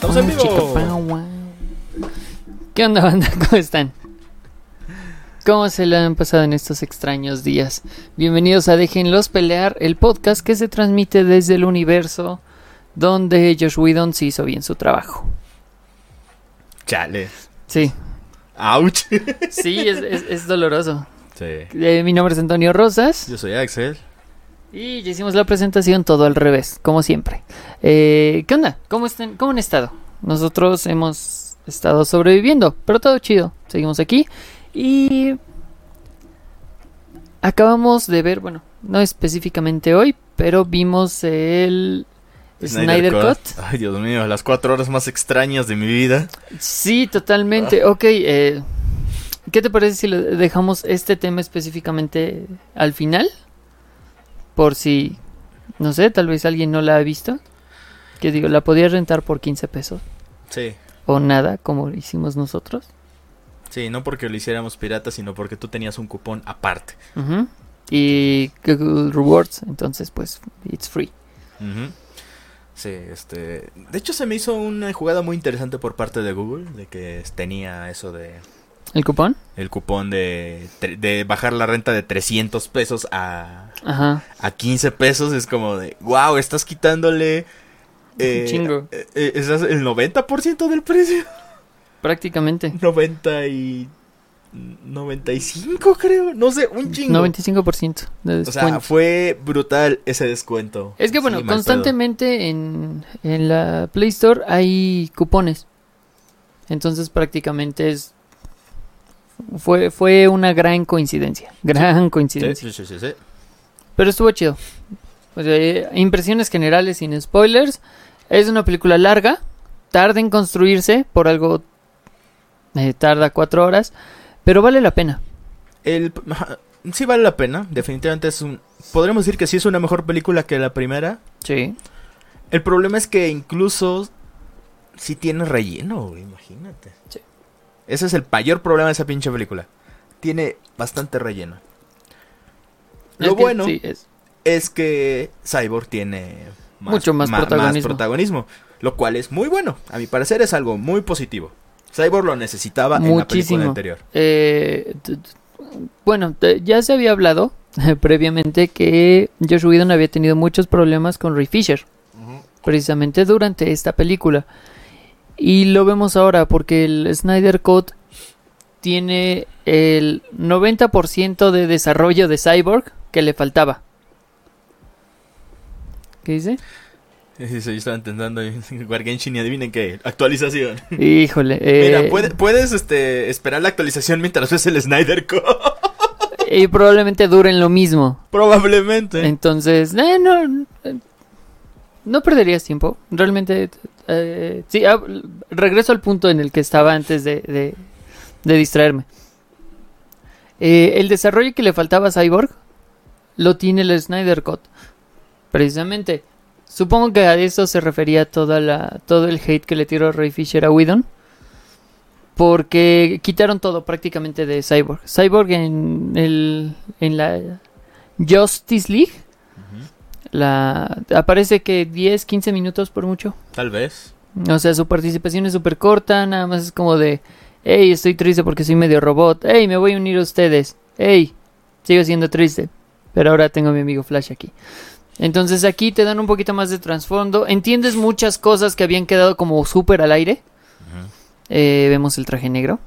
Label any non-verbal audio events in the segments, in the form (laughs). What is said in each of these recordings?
Estamos en vivo. ¿Qué onda, banda? (laughs) ¿Cómo están? ¿Cómo se le han pasado en estos extraños días? Bienvenidos a Déjenlos Pelear, el podcast que se transmite desde el universo donde Josh Whedon sí hizo bien su trabajo. Chale. Sí, Ouch. sí, es, es- es doloroso. Sí. Eh, mi nombre es Antonio Rosas Yo soy Axel. Y ya hicimos la presentación todo al revés, como siempre. Eh, ¿Qué onda? ¿Cómo, están, ¿Cómo han estado? Nosotros hemos estado sobreviviendo, pero todo chido. Seguimos aquí y acabamos de ver, bueno, no específicamente hoy, pero vimos el Snyder, Cut. Ay, Dios mío, las cuatro horas más extrañas de mi vida. Sí, totalmente. Ok, eh, ¿qué te parece si le dejamos este tema específicamente al final? Por si, no sé, tal vez alguien no la ha visto. Que digo, la podía rentar por 15 pesos Sí. o nada, como hicimos nosotros. Sí, no porque lo hiciéramos pirata, sino porque tú tenías un cupón aparte. Ujú. Y Google Rewards, entonces pues, it's free. Ujú. Sí, este... De hecho, se me hizo una jugada muy interesante por parte de Google, de que tenía eso de... ¿El cupón? El cupón de, de bajar la renta de 300 pesos a, Ajá. a 15 pesos. Es como de, wow, estás quitándole... eh, chingo. eh, eh, ¿estás el 90% del precio. (laughs) Prácticamente. 90 y... 95 creo, no sé, un chingo. 95% de O sea, descuento. fue brutal ese descuento. Es que bueno, Sí, constantemente en, en la Play Store hay cupones. Entonces prácticamente es fue fue una gran coincidencia, gran pedo. coincidencia. Sí, sí, sí, sí. Pero estuvo chido. O sea, eh, impresiones generales sin spoilers. Es una película larga, tarda en construirse, por algo eh, tarda cuatro horas, pero vale la pena. El, sí vale la pena, definitivamente es un... Podremos decir que sí es una mejor película que la primera. Sí. El problema es que incluso sí tiene relleno, imagínate. Sí. Ese es el mayor problema de esa pinche película. Tiene bastante relleno. Lo Es que bueno sí, es- es que Cyborg tiene Mucho más protagonismo. protagonismo, lo cual es muy bueno. A mi parecer es algo muy positivo. Cyborg lo necesitaba en la película Muchísimo. anterior. Eh, bueno, ya se había hablado (laughs) previamente que Josh Whedon había tenido muchos problemas con Ray Fisher, precisamente durante esta película. Y lo vemos ahora porque el Snyder Cut tiene el 90% de desarrollo de Cyborg que le faltaba. ¿Qué dice? Sí, sí, yo estaba intentando (laughs) jugar Genshin y adivinen qué, actualización. Híjole. (laughs) eh, Mira, puede- puedes este, esperar la actualización mientras ves el Snyder Cut. Y probablemente duren lo mismo. (laughs) Probablemente. Entonces, eh, no, eh, no perderías tiempo. Realmente, eh, sí, ah, regreso al punto en el que estaba antes de, de- distraerme. Eh, el desarrollo que le faltaba a Cyborg lo tiene el Snyder Cut. Precisamente. Supongo que a eso se refería toda la, todo el hate que le tiró Ray Fisher a Whedon. Porque quitaron todo prácticamente de Cyborg. Cyborg en, el, en la Justice League la aparece que 10, 15 minutos por mucho. Tal vez. O sea, su participación es súper corta, nada más es como de, hey, estoy triste porque soy medio robot, hey, me voy a unir a ustedes, hey, sigo siendo triste, pero ahora tengo a mi amigo Flash aquí. Entonces aquí te dan un poquito más de trasfondo, entiendes muchas cosas que habían quedado como súper al aire. Eh, vemos el traje negro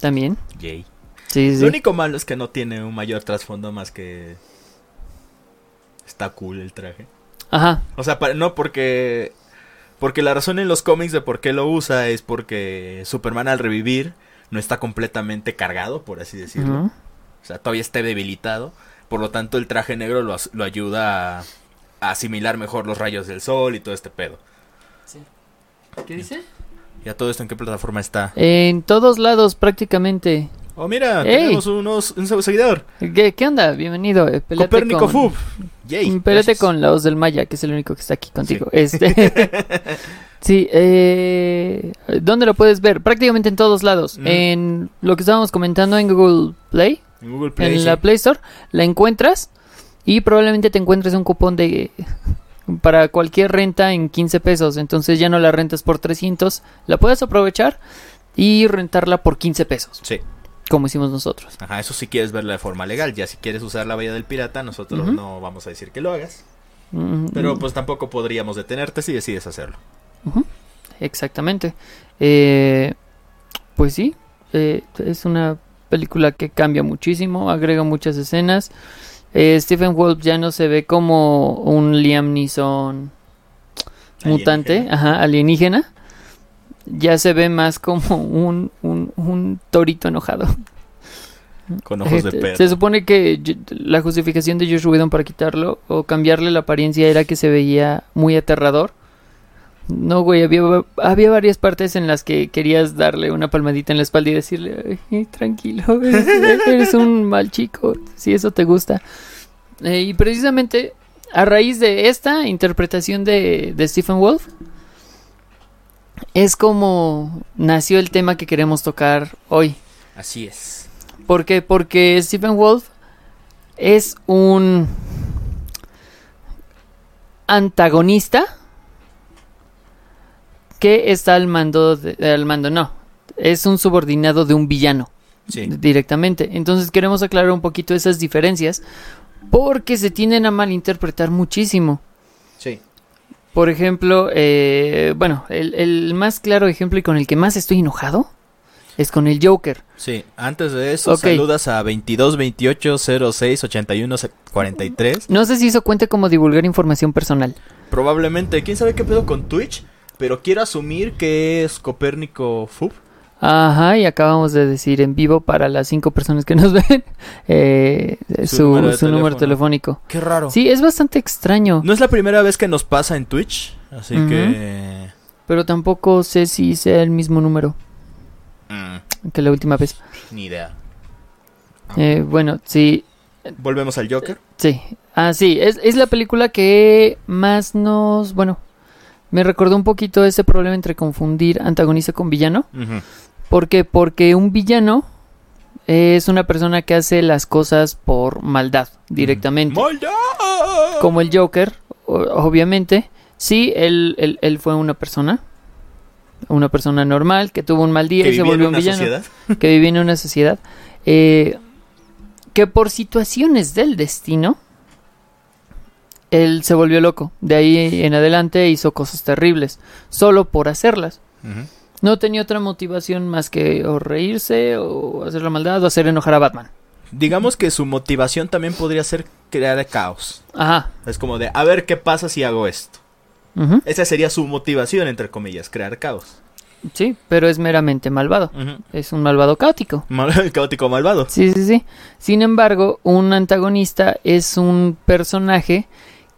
también. Yay. Sí, sí. Lo único malo es que no tiene un mayor trasfondo más que... Está cool el traje. Ajá, O sea, no porque... Porque la razón en los cómics de por qué lo usa es porque Superman al revivir no está completamente cargado, por así decirlo. O sea, todavía está debilitado. Por lo tanto, el traje negro lo, lo ayuda a, a asimilar mejor los rayos del sol y todo este pedo. ¿Qué dice? ¿Y a todo esto en qué plataforma está? En todos lados prácticamente. Oh, mira, ¡Ey! tenemos unos, un seguidor. ¿Qué, qué onda? Bienvenido. eh, Copérnico con- Fub. Yay. Con la voz del Maya, que es el único que está aquí contigo. Este. (laughs) sí, eh, ¿dónde lo puedes ver? Prácticamente en todos lados. Mm. En lo que estábamos comentando en Google Play, En Google Play. en sí. la Play Store, la encuentras y probablemente te encuentres un cupón de (laughs) para cualquier renta en 15 pesos. Entonces ya no la rentas por 300, la puedes aprovechar y rentarla por 15 pesos, Sí. Como hicimos nosotros. Ajá, eso si quieres verla de forma legal. Ya si quieres usar la Bahía del Pirata, nosotros no vamos a decir que lo hagas. Mm, Pero pues tampoco podríamos detenerte si decides hacerlo. Exactamente. Eh, pues sí, eh, es una película que cambia muchísimo, agrega muchas escenas. Eh, Stephen Wolf ya no se ve como un Liam Neeson mutante, Alienígena. ajá, alienígena. Ya se ve más como un, un, un torito enojado. Con ojos de Este, perro. Se supone que la justificación de Josh Whedon para quitarlo o cambiarle la apariencia era que se veía muy aterrador. No, güey, había, había varias partes en las que querías darle una palmadita en la espalda y decirle, "Ay, tranquilo, (laughs) eres, eres un mal chico, si eso te gusta. Eh, y precisamente a raíz de esta interpretación de, de Stephen Wolf, es como nació el tema que queremos tocar hoy. Así es. ¿Por qué? Porque Stephen Wolf es un antagonista que está al mando, de- al mando, no, es un subordinado de un villano Sí. directamente. Entonces queremos aclarar un poquito esas diferencias porque se tienden a malinterpretar muchísimo. Sí. Por ejemplo, eh, bueno, el, el más claro ejemplo y con el que más estoy enojado es con el Joker. Sí. Antes de eso, saludas a 22 28 06 81 43. No sé si eso cuenta como divulgar información personal. Probablemente, quién sabe qué pedo con Twitch. Pero quiero asumir que es Copérnico Fub. Ajá, y acabamos de decir en vivo para las cinco personas que nos (laughs) ven eh, Su su, número de su número teléfono. telefónico. Qué raro. Sí, es bastante extraño, No es la primera vez que nos pasa en Twitch. Así que. pero tampoco sé si sea el mismo número mm, que la última vez. ni idea. Eh, bueno, sí, Volvemos al Joker. sí. Ah, sí, es, es la película que más nos... Bueno, me recordó un poquito ese problema entre confundir antagonista con villano. ¿Por qué? Porque un villano es una persona que hace las cosas por maldad directamente. ¡Maldad! Como el Joker, obviamente. Sí, él, él, él fue una persona. Una persona normal que tuvo un mal día y se volvió un villano. sociedad. Que vivía en una sociedad. eh, que por situaciones del destino. Él se volvió loco. De ahí en adelante hizo cosas terribles. Solo por hacerlas. No tenía otra motivación más que o reírse o hacer la maldad o hacer enojar a Batman. Digamos que su motivación también podría ser crear caos. Ajá. Es como de, a ver qué pasa si hago esto. Esa sería su motivación, entre comillas, crear caos. Sí, pero es meramente malvado. Es un malvado caótico. Mal- (laughs) caótico malvado. Sí, sí, sí. Sin embargo, un antagonista es un personaje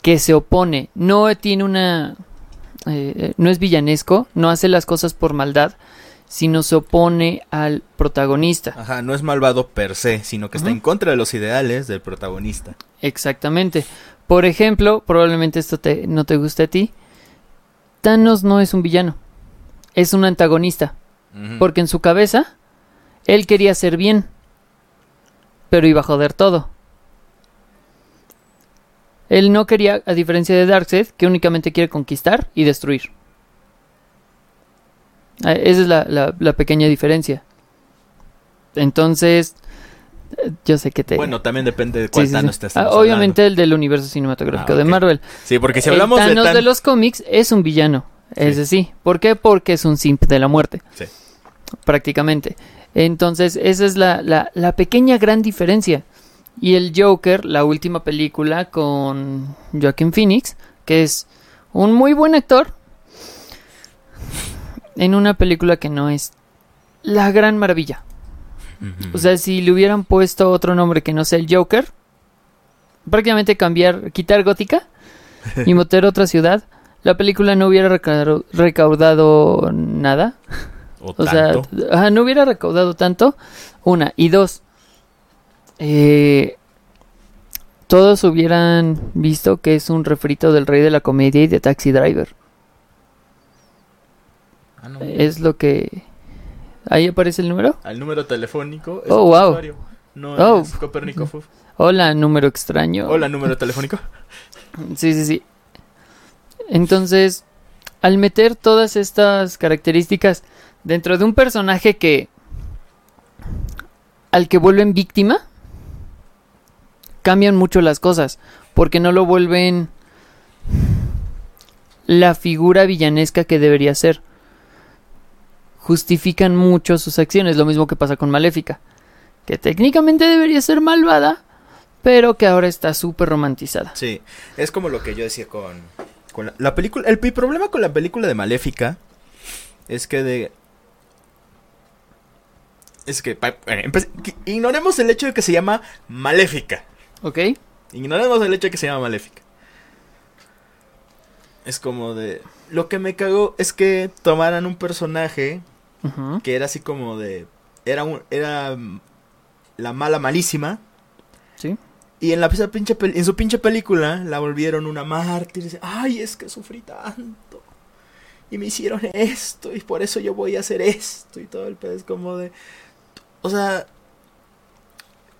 que se opone. No tiene una... eh, no es villanesco, no hace las cosas por maldad, sino se opone al protagonista. Ajá, no es malvado per se, sino que está en contra de los ideales del protagonista. Exactamente. Por ejemplo, probablemente esto te, no te guste a ti. Thanos no es un villano, es un antagonista. Porque en su cabeza, él quería hacer bien, pero iba a joder todo. Él no quería, a diferencia de Darkseid, que únicamente quiere conquistar y destruir. Ah, Esa es la, la- la pequeña diferencia. Entonces, eh, yo sé que te... Bueno, también depende de cuál sí, Thanos sí. te Ah, obviamente el del universo cinematográfico Ah, de. Marvel. Sí, porque si El hablamos de Thanos Thanos... de los cómics es un villano, ese sí. ¿Por qué? Porque es un simp de la muerte. Sí. Prácticamente. Entonces, esa es la, la, la pequeña gran diferencia. Y el Joker, la última película con Joaquin Phoenix, que es un muy buen actor, en una película que no es la gran maravilla. O sea, si le hubieran puesto otro nombre que no sea el Joker, prácticamente cambiar, quitar Gótica y (laughs) meter otra ciudad, la película no hubiera recaudado, recaudado nada. o, O sea, tanto. ajá, no hubiera recaudado tanto. Una. Y dos. Eh, todos hubieran visto que es un refrito del rey de la comedia y de Taxi Driver. Ah, no. Es lo que... Ahí aparece el número. Al número telefónico. es Oh, wow. usuario, No Oh. es Copérnico. Hola, número extraño. Hola, número telefónico. (laughs) Sí, sí, sí. Entonces, al meter todas estas características dentro de un personaje que al que vuelven víctima, cambian mucho las cosas, porque no lo vuelven la figura villanesca que debería ser. Justifican mucho sus acciones, lo mismo que pasa con Maléfica, que técnicamente debería ser malvada, pero que ahora está súper romantizada. Sí, es como lo que yo decía con, con la, la película. El, pi- problema con la película de Maléfica es que de. Es que. eh, ignoremos el hecho de que se llama Maléfica. ¿Ok? Ignoremos el hecho de que se llama Maléfica. Es como de. Lo que me cagó es que tomaran un personaje que era así como de. Era un. Era. La mala malísima. Sí. Y en la esa pinche en su pinche película la volvieron una mártir. Dice, Ay, es que sufrí tanto. Y me hicieron esto. Y por eso yo voy a hacer esto. Y todo el pedo es como de. O sea.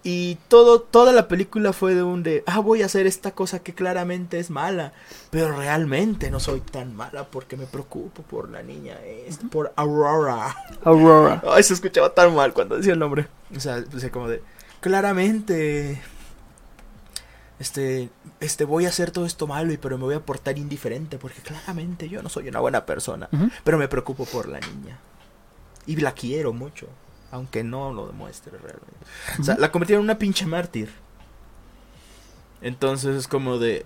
Y todo, toda la película fue de un de. Ah, voy a hacer esta cosa que claramente es mala. Pero realmente no soy tan mala porque me preocupo por la niña esta, por Aurora. Aurora. (laughs) Ay, se escuchaba tan mal cuando decía el nombre. O sea, pues como de. Claramente. Este. Este, voy a hacer todo esto malo y pero me voy a portar indiferente. Porque claramente yo no soy una buena persona. Pero me preocupo por la niña. Y la quiero mucho. Aunque no lo demuestre realmente. O sea, la convirtieron en una pinche mártir. Entonces es como de.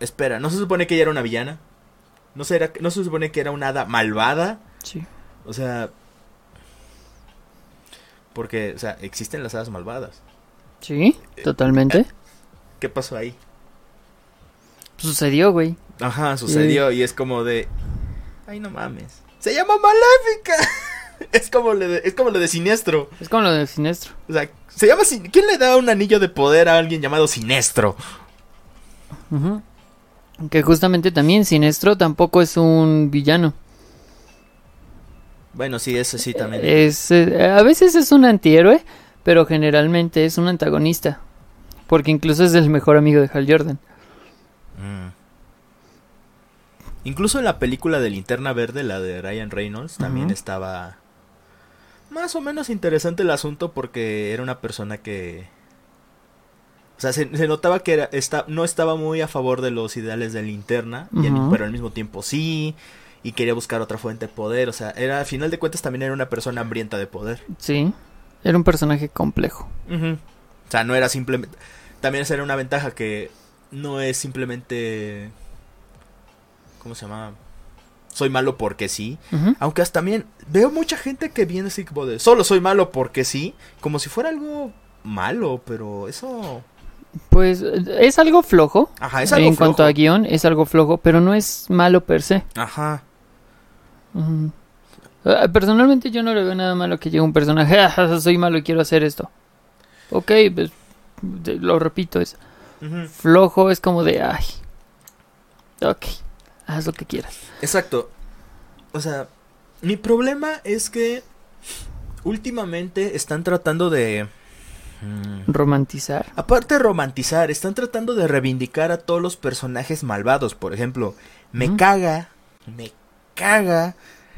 Espera, ¿no se supone que ella era una villana? ¿No, se era- ¿No se supone que era una hada malvada? Sí. O sea. Porque, o sea, existen las hadas malvadas. Sí, totalmente. ¿Qué pasó ahí? Sucedió, güey. Ajá, sucedió y es como de. Ay, no mames. Se llama Maléfica. (laughs) (laughs) es como lo de, es como lo de siniestro. Es como lo del siniestro. O sea, se llama Sin- ¿Quién le da un anillo de poder a alguien llamado Sinestro? Ujú. Que justamente también Sinestro tampoco es un villano. Bueno, sí, eso sí también. Es, eh, a veces es un antihéroe, pero generalmente es un antagonista. Porque incluso es el mejor amigo de Hal Jordan. Mm. Incluso en la película de Linterna Verde, la de Ryan Reynolds, también estaba más o menos interesante el asunto porque era una persona que... O sea, se, se notaba que era, esta, no estaba muy a favor de los ideales de Linterna, Ujú. pero al mismo tiempo sí, y quería buscar otra fuente de poder. O sea, era, al final de cuentas también era una persona hambrienta de poder. Sí. Era un personaje complejo. O sea, no era simplemente... También esa era una ventaja que no es simplemente... ¿Cómo se llama? Soy malo porque sí. Aunque hasta también veo mucha gente que viene así como de... Solo soy malo porque sí. Como si fuera algo malo, pero eso... Pues eh, es algo flojo. Ajá, es algo en cuanto a guion, es algo flojo, pero no es malo per se. Ajá. Eh, Personalmente yo no le veo nada malo que llegue un personaje, "Ah, soy malo y quiero hacer esto. Ok, pues lo repito, es flojo, es como de, ay, ok, haz lo que quieras. Exacto. O sea, mi problema es que... Últimamente están tratando de... mm, Romantizar. Aparte de romantizar, están tratando de reivindicar a todos los personajes malvados. Por ejemplo, me caga, me caga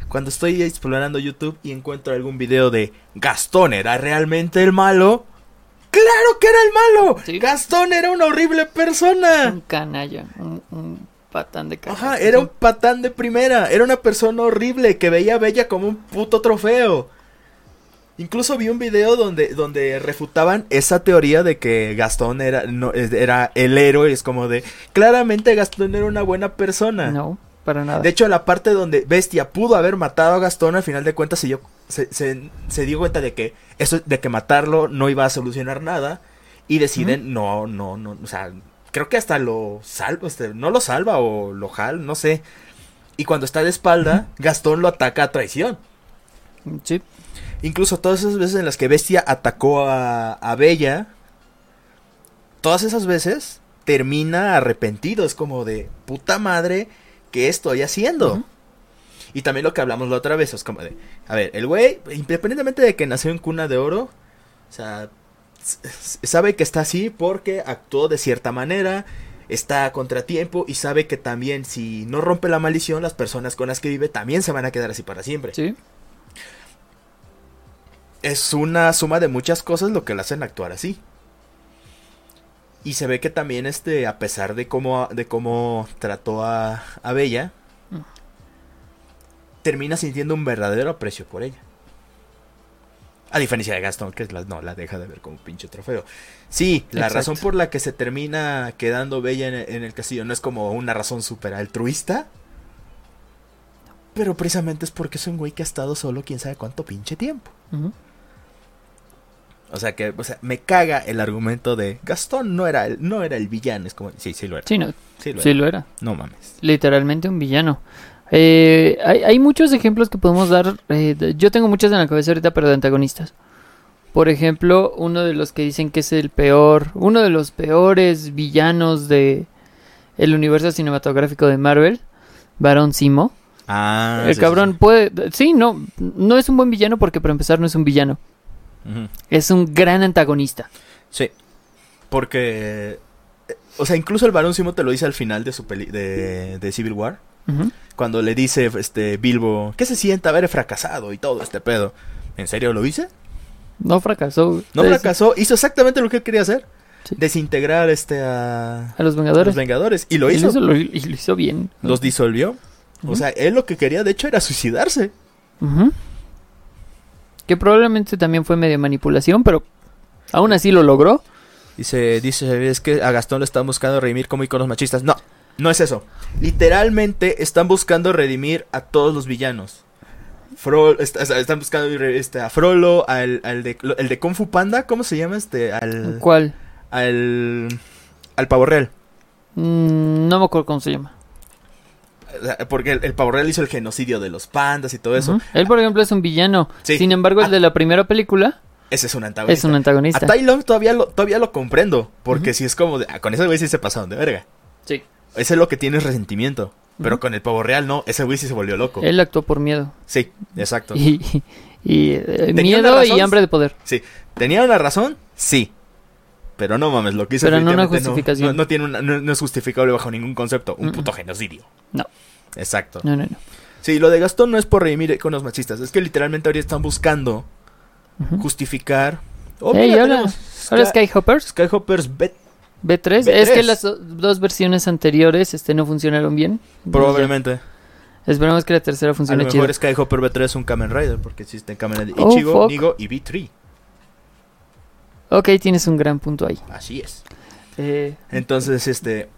cuando estoy explorando YouTube y encuentro algún video de Gastón era realmente el malo. ¡Claro que era el malo! Sí. Gastón era una horrible persona. Un canalla, un, un patán de canalla. Ajá, era un patán de primera. Era una persona horrible que veía a Bella como un puto trofeo. Incluso vi un video donde, donde refutaban esa teoría de que Gastón era, no, era el héroe. Es como de, claramente Gastón era una buena persona. No, para nada. De hecho, la parte donde Bestia pudo haber matado a Gastón, al final de cuentas se dio, se, se- se dio cuenta de que eso, de que matarlo no iba a solucionar nada. Y deciden, no, no, no, o sea, creo que hasta lo salva, este, no lo salva o lo jala, no sé. Y cuando está de espalda, Gastón lo ataca a traición. Sí, Incluso todas esas veces en las que Bestia atacó a, a Bella, todas esas veces termina arrepentido. Es como de puta madre, ¿qué estoy haciendo? Y también lo que hablamos la otra vez, es como de, a ver, el güey, independientemente de que nació en cuna de oro, o sea, sabe que está así porque actuó de cierta manera está a contratiempo y sabe que también si no rompe la maldición, las personas con las que vive también se van a quedar así para siempre. Sí. Es una suma de muchas cosas lo que le hacen actuar así. Y se ve que también este, a pesar de cómo, de cómo trató a, a Bella, Mm. termina sintiendo un verdadero aprecio por ella. A diferencia de Gastón, que la, no, la deja de ver como pinche trofeo. Sí, la Exacto. razón por la que se termina quedando Bella en, en el castillo no es como una razón súper altruista. Pero precisamente es porque es un güey que ha estado solo quién sabe cuánto pinche tiempo. O sea que, o sea, me caga el argumento de Gastón no era el, no era el villano. Es como, sí, sí lo era. Sí, no, Sí lo sí era. lo era. No mames. Literalmente un villano. Eh, hay, hay muchos ejemplos que podemos dar. eh, yo tengo muchos en la cabeza ahorita, pero de antagonistas. Por ejemplo, uno de los que dicen que es el peor, uno de los peores villanos de el universo cinematográfico de Marvel, Barón Simo. Ah, el sí, cabrón sí, puede, sí, no, no es un buen villano porque para empezar no es un villano, es un gran antagonista. Sí. Porque. eh, O sea, incluso el varón Simo te lo dice al final de su peli de, de Civil War. Cuando le dice este Bilbo, ¿qué se siente haber fracasado y todo este pedo? ¿En serio lo hice? No fracasó. No Es- fracasó, hizo exactamente lo que él quería hacer. Sí. Desintegrar este a, A los a Vengadores. los Vengadores. Y lo Y hizo. lo, y lo hizo bien. Los disolvió. O sea, él lo que quería de hecho era suicidarse. Que probablemente también fue medio manipulación, pero aún así lo logró. Dice, dice, es que a Gastón lo están buscando redimir como iconos machistas. No, no es eso. Literalmente están buscando redimir a todos los villanos. Están buscando este, a Frollo, al, al de, el de Kung Fu Panda, ¿cómo se llama? Este, al, ¿Cuál? al, al Pavo Real. Mm, no me acuerdo cómo se llama. Porque el, el Pavo Real hizo el genocidio de los pandas y todo eso. Él, por ejemplo, es un villano. Sí. Sin embargo, el Ah. de la primera película Ese es un antagonista. es un antagonista. A Tai Lung todavía lo, todavía lo comprendo. Porque si es como de, ah, con ese güey sí se pasaron de verga. Sí. Ese es lo que tiene es resentimiento. Pero con el pavo real no, ese güey sí se volvió loco. Él actuó por miedo. Sí, exacto. Y, y, eh, miedo y hambre de poder. Sí. ¿Tenía una razón? Sí. Pero no mames, lo que hizo Pero no una justificación. No, no tiene una- no, no es justificable bajo ningún concepto. Un puto genocidio. No. Exacto. No, no, no. Sí, lo de Gastón no es por redimir iconos machistas. Es que literalmente ahorita están buscando justificar. Oh, Ey, mira, ahora- tenemos Ahora Sky- Skyhoppers Skyhoppers Bet. B3. B3. Es que las do- dos versiones anteriores este, no funcionaron bien. Probablemente. Esperemos que la tercera A lo funcione chido. mejor Skyhopper B3 es un Kamen Rider. Porque existen Kamen Rider Oh, Ichigo, fuck. Nigo y B3. Ok, tienes un gran punto ahí. Así es. Eh, Entonces, este.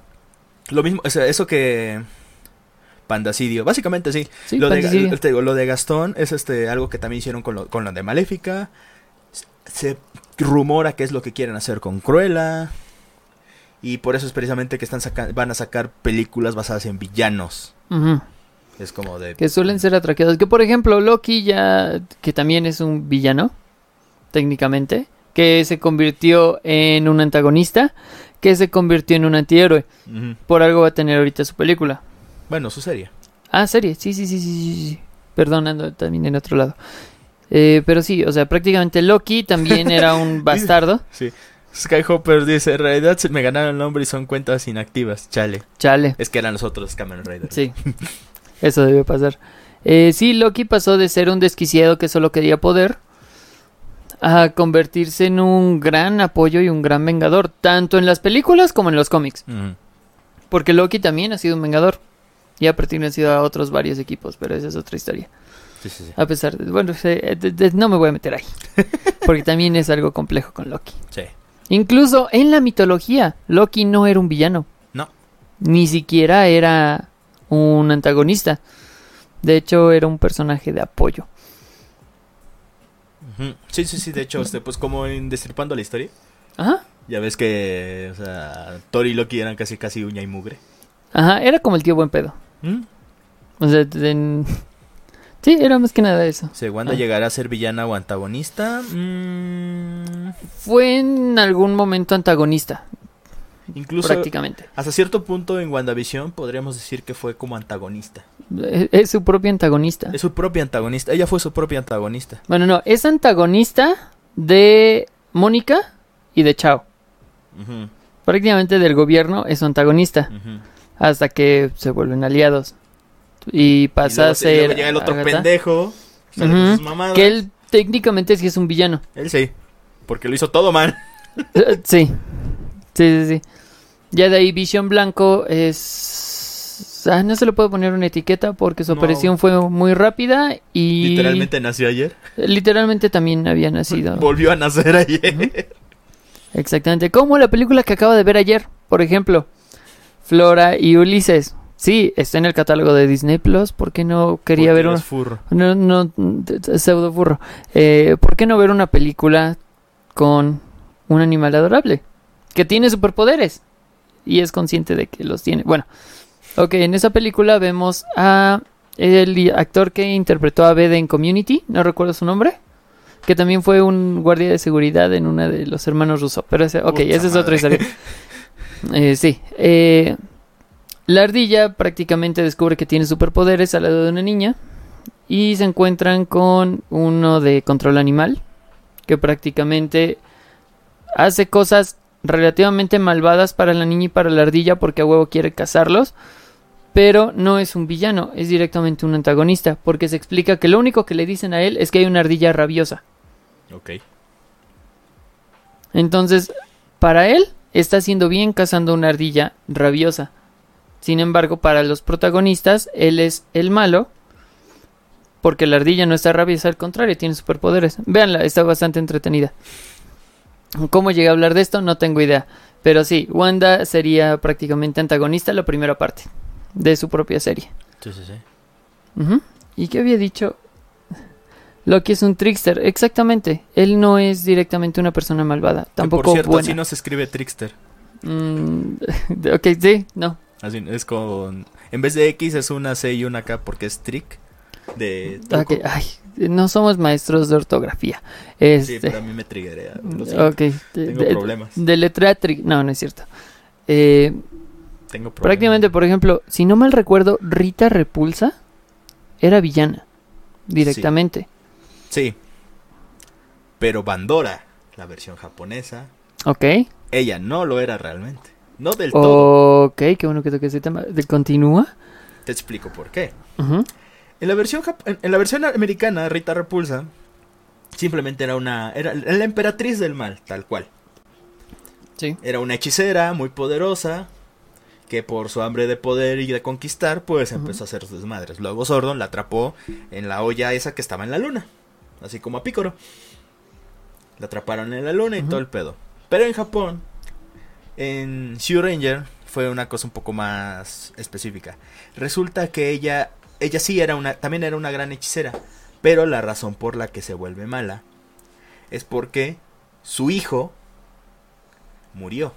Lo mismo, o sea, eso que. Pandasidio. Básicamente sí. sí, lo, de, te digo, lo de Gastón es este algo que también hicieron con lo, con lo de Maléfica. Se rumora que es lo que quieren hacer con Cruella. Y por eso es precisamente que están saca- van a sacar películas basadas en villanos. Es como de. Que suelen ser atraqueados. Que por ejemplo, Loki ya. Que también es un villano. Técnicamente. Que se convirtió en un antagonista. Que se convirtió en un antihéroe. Por algo va a tener ahorita su película. Bueno, su serie. Ah, serie. Sí, sí, sí, sí, sí. sí. Perdón, ando también en otro lado. Eh, pero sí, o sea, prácticamente Loki también era un (laughs) bastardo. Sí. Skyhopper dice: En realidad se me ganaron el nombre y son cuentas inactivas. Chale. Chale. Es que eran los otros Kamen Riders. Sí, (laughs) eso debe pasar. Eh, sí, Loki pasó de ser un desquiciado que solo quería poder a convertirse en un gran apoyo y un gran vengador, tanto en las películas como en los cómics. Porque Loki también ha sido un vengador y ha pertenecido a otros varios equipos, pero esa es otra historia. Sí, sí, sí. A pesar de, bueno, no me voy a meter ahí, porque también es algo complejo con Loki. Sí. Incluso en la mitología, Loki no era un villano. No. Ni siquiera era un antagonista. De hecho, era un personaje de apoyo. Sí, sí, sí. De hecho, este, pues como en Destripando la historia. Ajá. Ya ves que, o sea, Thor y Loki eran casi casi uña y mugre. Ajá, era como el tío buen pedo. ¿Mm? O sea, en- sí, era más que nada eso. Si Wanda Ah. llegará a ser villana o antagonista. mm, Fue en algún momento antagonista, incluso prácticamente. hasta cierto punto en WandaVision podríamos decir que fue como antagonista. Es, es su propio antagonista. Es su propia antagonista. Ella fue su propia antagonista. Bueno, no, es antagonista de Mónica y de Chao. Prácticamente del gobierno, es su antagonista. Hasta que se vuelven aliados. Y pasa Y luego a se- luego ser. llega el otro Agatha, pendejo. Que él técnicamente sí es un villano. Él sí. Porque lo hizo todo mal. Eh, sí. Sí, sí, sí. Ya de ahí Vision Blanco es... Ah, no se le puede poner una etiqueta porque su No. aparición fue muy rápida y... Literalmente nació ayer. Literalmente también había nacido. Volvió a nacer ayer. Exactamente. Como la película que acabo de ver ayer, por ejemplo. Flora y Ulises. Sí, está en el catálogo de Disney Plus. ¿Por qué no quería Porque ver una... furro. No, no, pseudo burro. Eh, ¿Por qué no ver una película con un animal adorable? Que tiene superpoderes. Y es consciente de que los tiene. Bueno, ok, en esa película vemos a el actor que interpretó a Bede en Community, no recuerdo su nombre. Que también fue un guardia de seguridad en una de los hermanos rusos. Pero ese, ok, Puta esa es otra madre. historia. (laughs) Eh, sí. eh, la ardilla prácticamente descubre que tiene superpoderes al lado de una niña. Y se encuentran con uno de control animal. Que prácticamente hace cosas relativamente malvadas para la niña y para la ardilla. Porque a huevo quiere cazarlos. Pero no es un villano, es directamente un antagonista. Porque se explica que lo único que le dicen a él es que hay una ardilla rabiosa. Ok. Entonces, para él, está haciendo bien cazando una ardilla rabiosa. Sin embargo, para los protagonistas, él es el malo. Porque la ardilla no está rabiosa, al contrario, tiene superpoderes. Véanla, está bastante entretenida. ¿Cómo llegué a hablar de esto? No tengo idea. Pero sí, Wanda sería prácticamente antagonista en la primera parte de su propia serie. Sí, sí, sí. ¿Y qué había dicho? Loki es un trickster, exactamente. Él no es directamente una persona malvada, tampoco por cierto, buena. así no se escribe Trickster. Mm, (laughs) ok, sí, no. Así es con. En vez de X es una C y una K porque es trick. De. ay, no somos maestros de ortografía. Sí, Este, pero a mí me de, Tengo de- problemas. de letra tri- no, no es cierto. Eh, Tengo problemas. prácticamente, por ejemplo, si no mal recuerdo, Rita Repulsa era villana directamente. Sí. Pero Bandora, la versión japonesa, Ok, ella no lo era realmente. No del todo. ok, qué bueno que toque ese tema. ¿De- ¿Continúa? Te explico por qué. Ujú. En la versión jap- en- la versión americana, Rita Repulsa simplemente era una era la emperatriz del mal, tal cual. Sí. Era una hechicera muy poderosa que por su hambre de poder y de conquistar, pues empezó a hacer sus desmadres. Luego Sordon la atrapó en la olla esa que estaba en la luna, así como a Picoro. La atraparon en la luna y todo el pedo. Pero en Japón, en Shu Ranger, fue una cosa un poco más específica. Resulta que ella, ella sí era una, también era una gran hechicera, pero la razón por la que se vuelve mala es porque su hijo murió.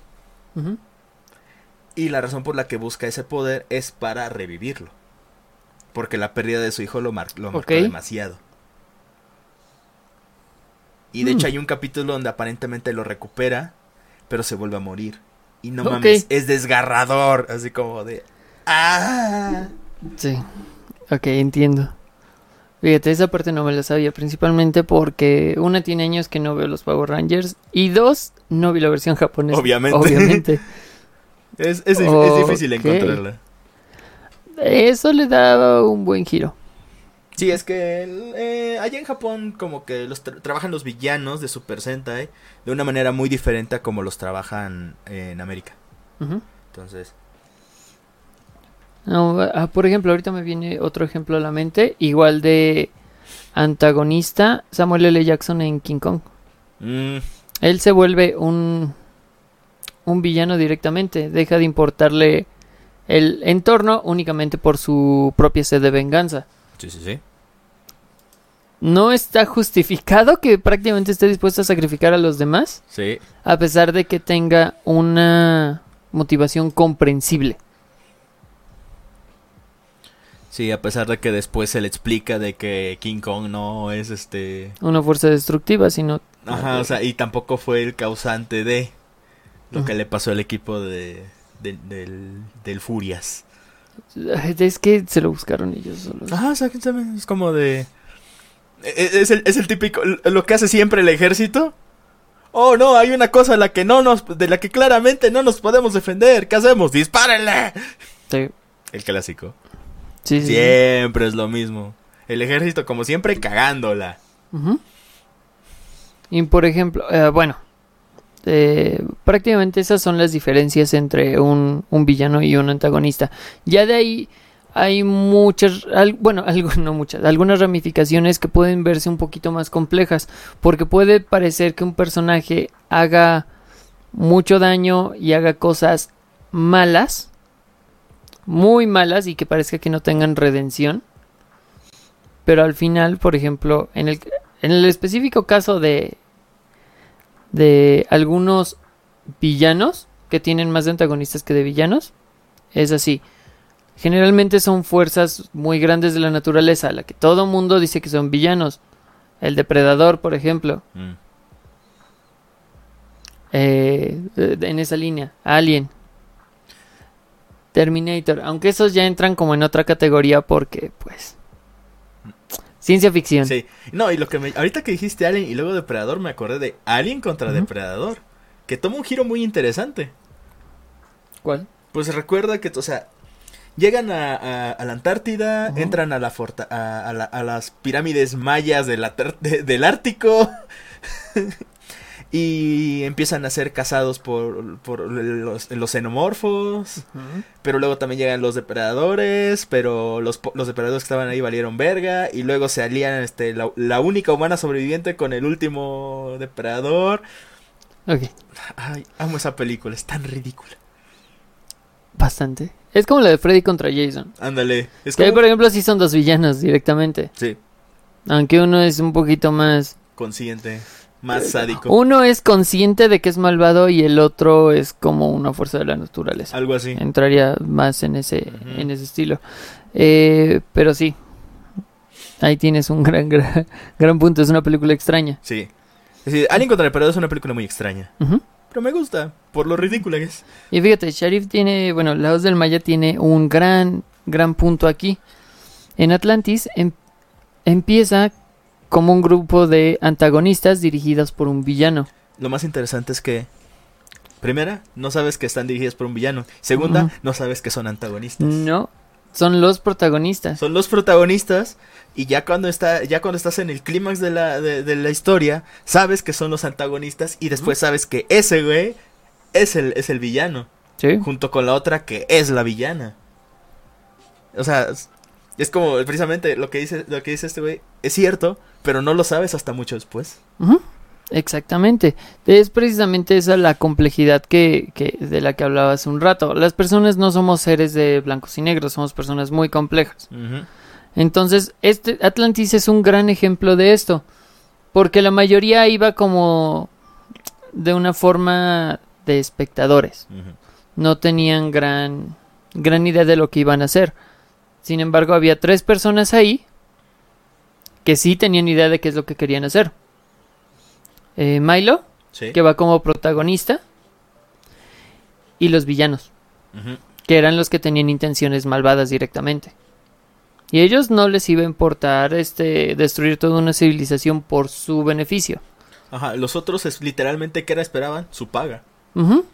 Y la razón por la que busca ese poder es para revivirlo. Porque la pérdida de su hijo lo, mar- lo marcó demasiado. Y de hecho hay un capítulo donde aparentemente lo recupera, pero se vuelve a morir. Y no mames, es desgarrador. Así como de... ¡Ah! Sí, ok, entiendo. Fíjate, esa parte no me la sabía, principalmente porque una tiene años que no veo los Power Rangers y dos, no vi la versión japonesa. Obviamente. Obviamente. (laughs) Es, es dif- es difícil encontrarla. Eso le daba un buen giro. Sí, es que eh, allá en Japón como que los tra- trabajan los villanos de Super Sentai de una manera muy diferente a como los trabajan en América. Entonces, No, ah, por ejemplo, ahorita me viene otro ejemplo a la mente, igual de antagonista, Samuel L. Jackson en King Kong. mm, Él se vuelve un, un villano directamente, deja de importarle el entorno únicamente por su propia sed de venganza. sí, sí, sí. No está justificado que prácticamente esté dispuesto a sacrificar a los demás, Sí, a pesar de que tenga una motivación comprensible. Sí, a pesar de que después se le explica de que King Kong no es este... Una fuerza destructiva, sino... Ajá, o sea, y tampoco fue el causante de lo Ujú. que le pasó al equipo de, de- del, del Furias. Es que se lo buscaron ellos solos. Ajá, o sea, es como de... e- Es el, es el típico, lo que hace siempre el ejército. Oh, no, hay una cosa a la que no nos, de la que claramente no nos podemos defender. ¿Qué hacemos? ¡Dispárenle! Sí. El clásico. Sí, sí, sí. Siempre es lo mismo. El ejército, como siempre, cagándola. Y por ejemplo, eh, bueno, eh, prácticamente esas son las diferencias entre un, un villano y un antagonista. Ya de ahí hay muchas, al- bueno, (laughs) algo, no muchas, algunas ramificaciones que pueden verse un poquito más complejas, porque puede parecer que un personaje haga mucho daño y haga cosas malas, muy malas y que parezca que no tengan redención. Pero al final, por ejemplo, en el, en el específico caso de, de algunos villanos que tienen más de antagonistas que de villanos, es así. Generalmente son fuerzas muy grandes de la naturaleza, la que todo mundo dice que son villanos. El depredador, por ejemplo, Mm. eh, en esa línea. Alien. Terminator. Aunque esos ya entran como en otra categoría porque, pues... Ciencia ficción. Sí. No, y lo que me. Ahorita que dijiste Alien y luego Depredador, me acordé de Alien contra. Depredador. Que toma un giro muy interesante. ¿Cuál? Pues recuerda que, o sea, llegan a, a- a la Antártida, entran a, la forta- a, la- a las pirámides mayas de la tar- de- del Ártico (laughs) y empiezan a ser cazados por, por los, los xenomorfos, pero luego también llegan los depredadores, pero los, po- los depredadores que estaban ahí valieron verga y luego se alían este, la, la única humana sobreviviente con el último depredador. Ok. Ay, amo esa película, es tan ridícula. Bastante. Es como la de Freddy contra Jason. Ándale, es Que como... por ejemplo, sí son dos villanos directamente. Sí. Aunque uno es un poquito más... consciente, más (laughs) sádico, Uno es consciente de que es malvado y el otro es como una fuerza de la naturaleza. algo así. Entraría más en ese, en ese estilo. Eh, pero sí. Ahí tienes un gran, (laughs) gran, gran punto. Es una película extraña. Sí. Es decir, Alien contra el Depredador es una película muy extraña, pero me gusta por lo ridícula que es. Y fíjate, Sharif tiene, bueno, La Voz del Maya tiene un gran, gran punto aquí. En Atlantis em- empieza como un grupo de antagonistas dirigidos por un villano. Lo más interesante es que primera, no sabes que están dirigidas por un villano. Segunda, no sabes que son antagonistas. No, son los protagonistas. Son los protagonistas y ya cuando está ya cuando estás en el clímax de la de, de la historia, sabes que son los antagonistas y después sabes que ese güey es el es el villano. Sí. junto con la otra que es la villana. O sea, es, es como precisamente lo que dice lo que dice este güey es cierto, pero no lo sabes hasta mucho después. Exactamente. Es precisamente esa la complejidad que, que de la que hablaba hace un rato. Las personas no somos seres de blancos y negros, somos personas muy complejas. Entonces, este Atlantis es un gran ejemplo de esto, porque la mayoría iba como de una forma de espectadores, no tenían gran gran idea de lo que iban a hacer. Sin embargo, había tres personas ahí que sí tenían idea de qué es lo que querían hacer. Eh, Milo, Sí. que va como protagonista, y los villanos que eran los que tenían intenciones malvadas directamente. Y ellos no les iba a importar este destruir toda una civilización por su beneficio. Ajá, los otros es literalmente que era esperaban su paga. Ujú.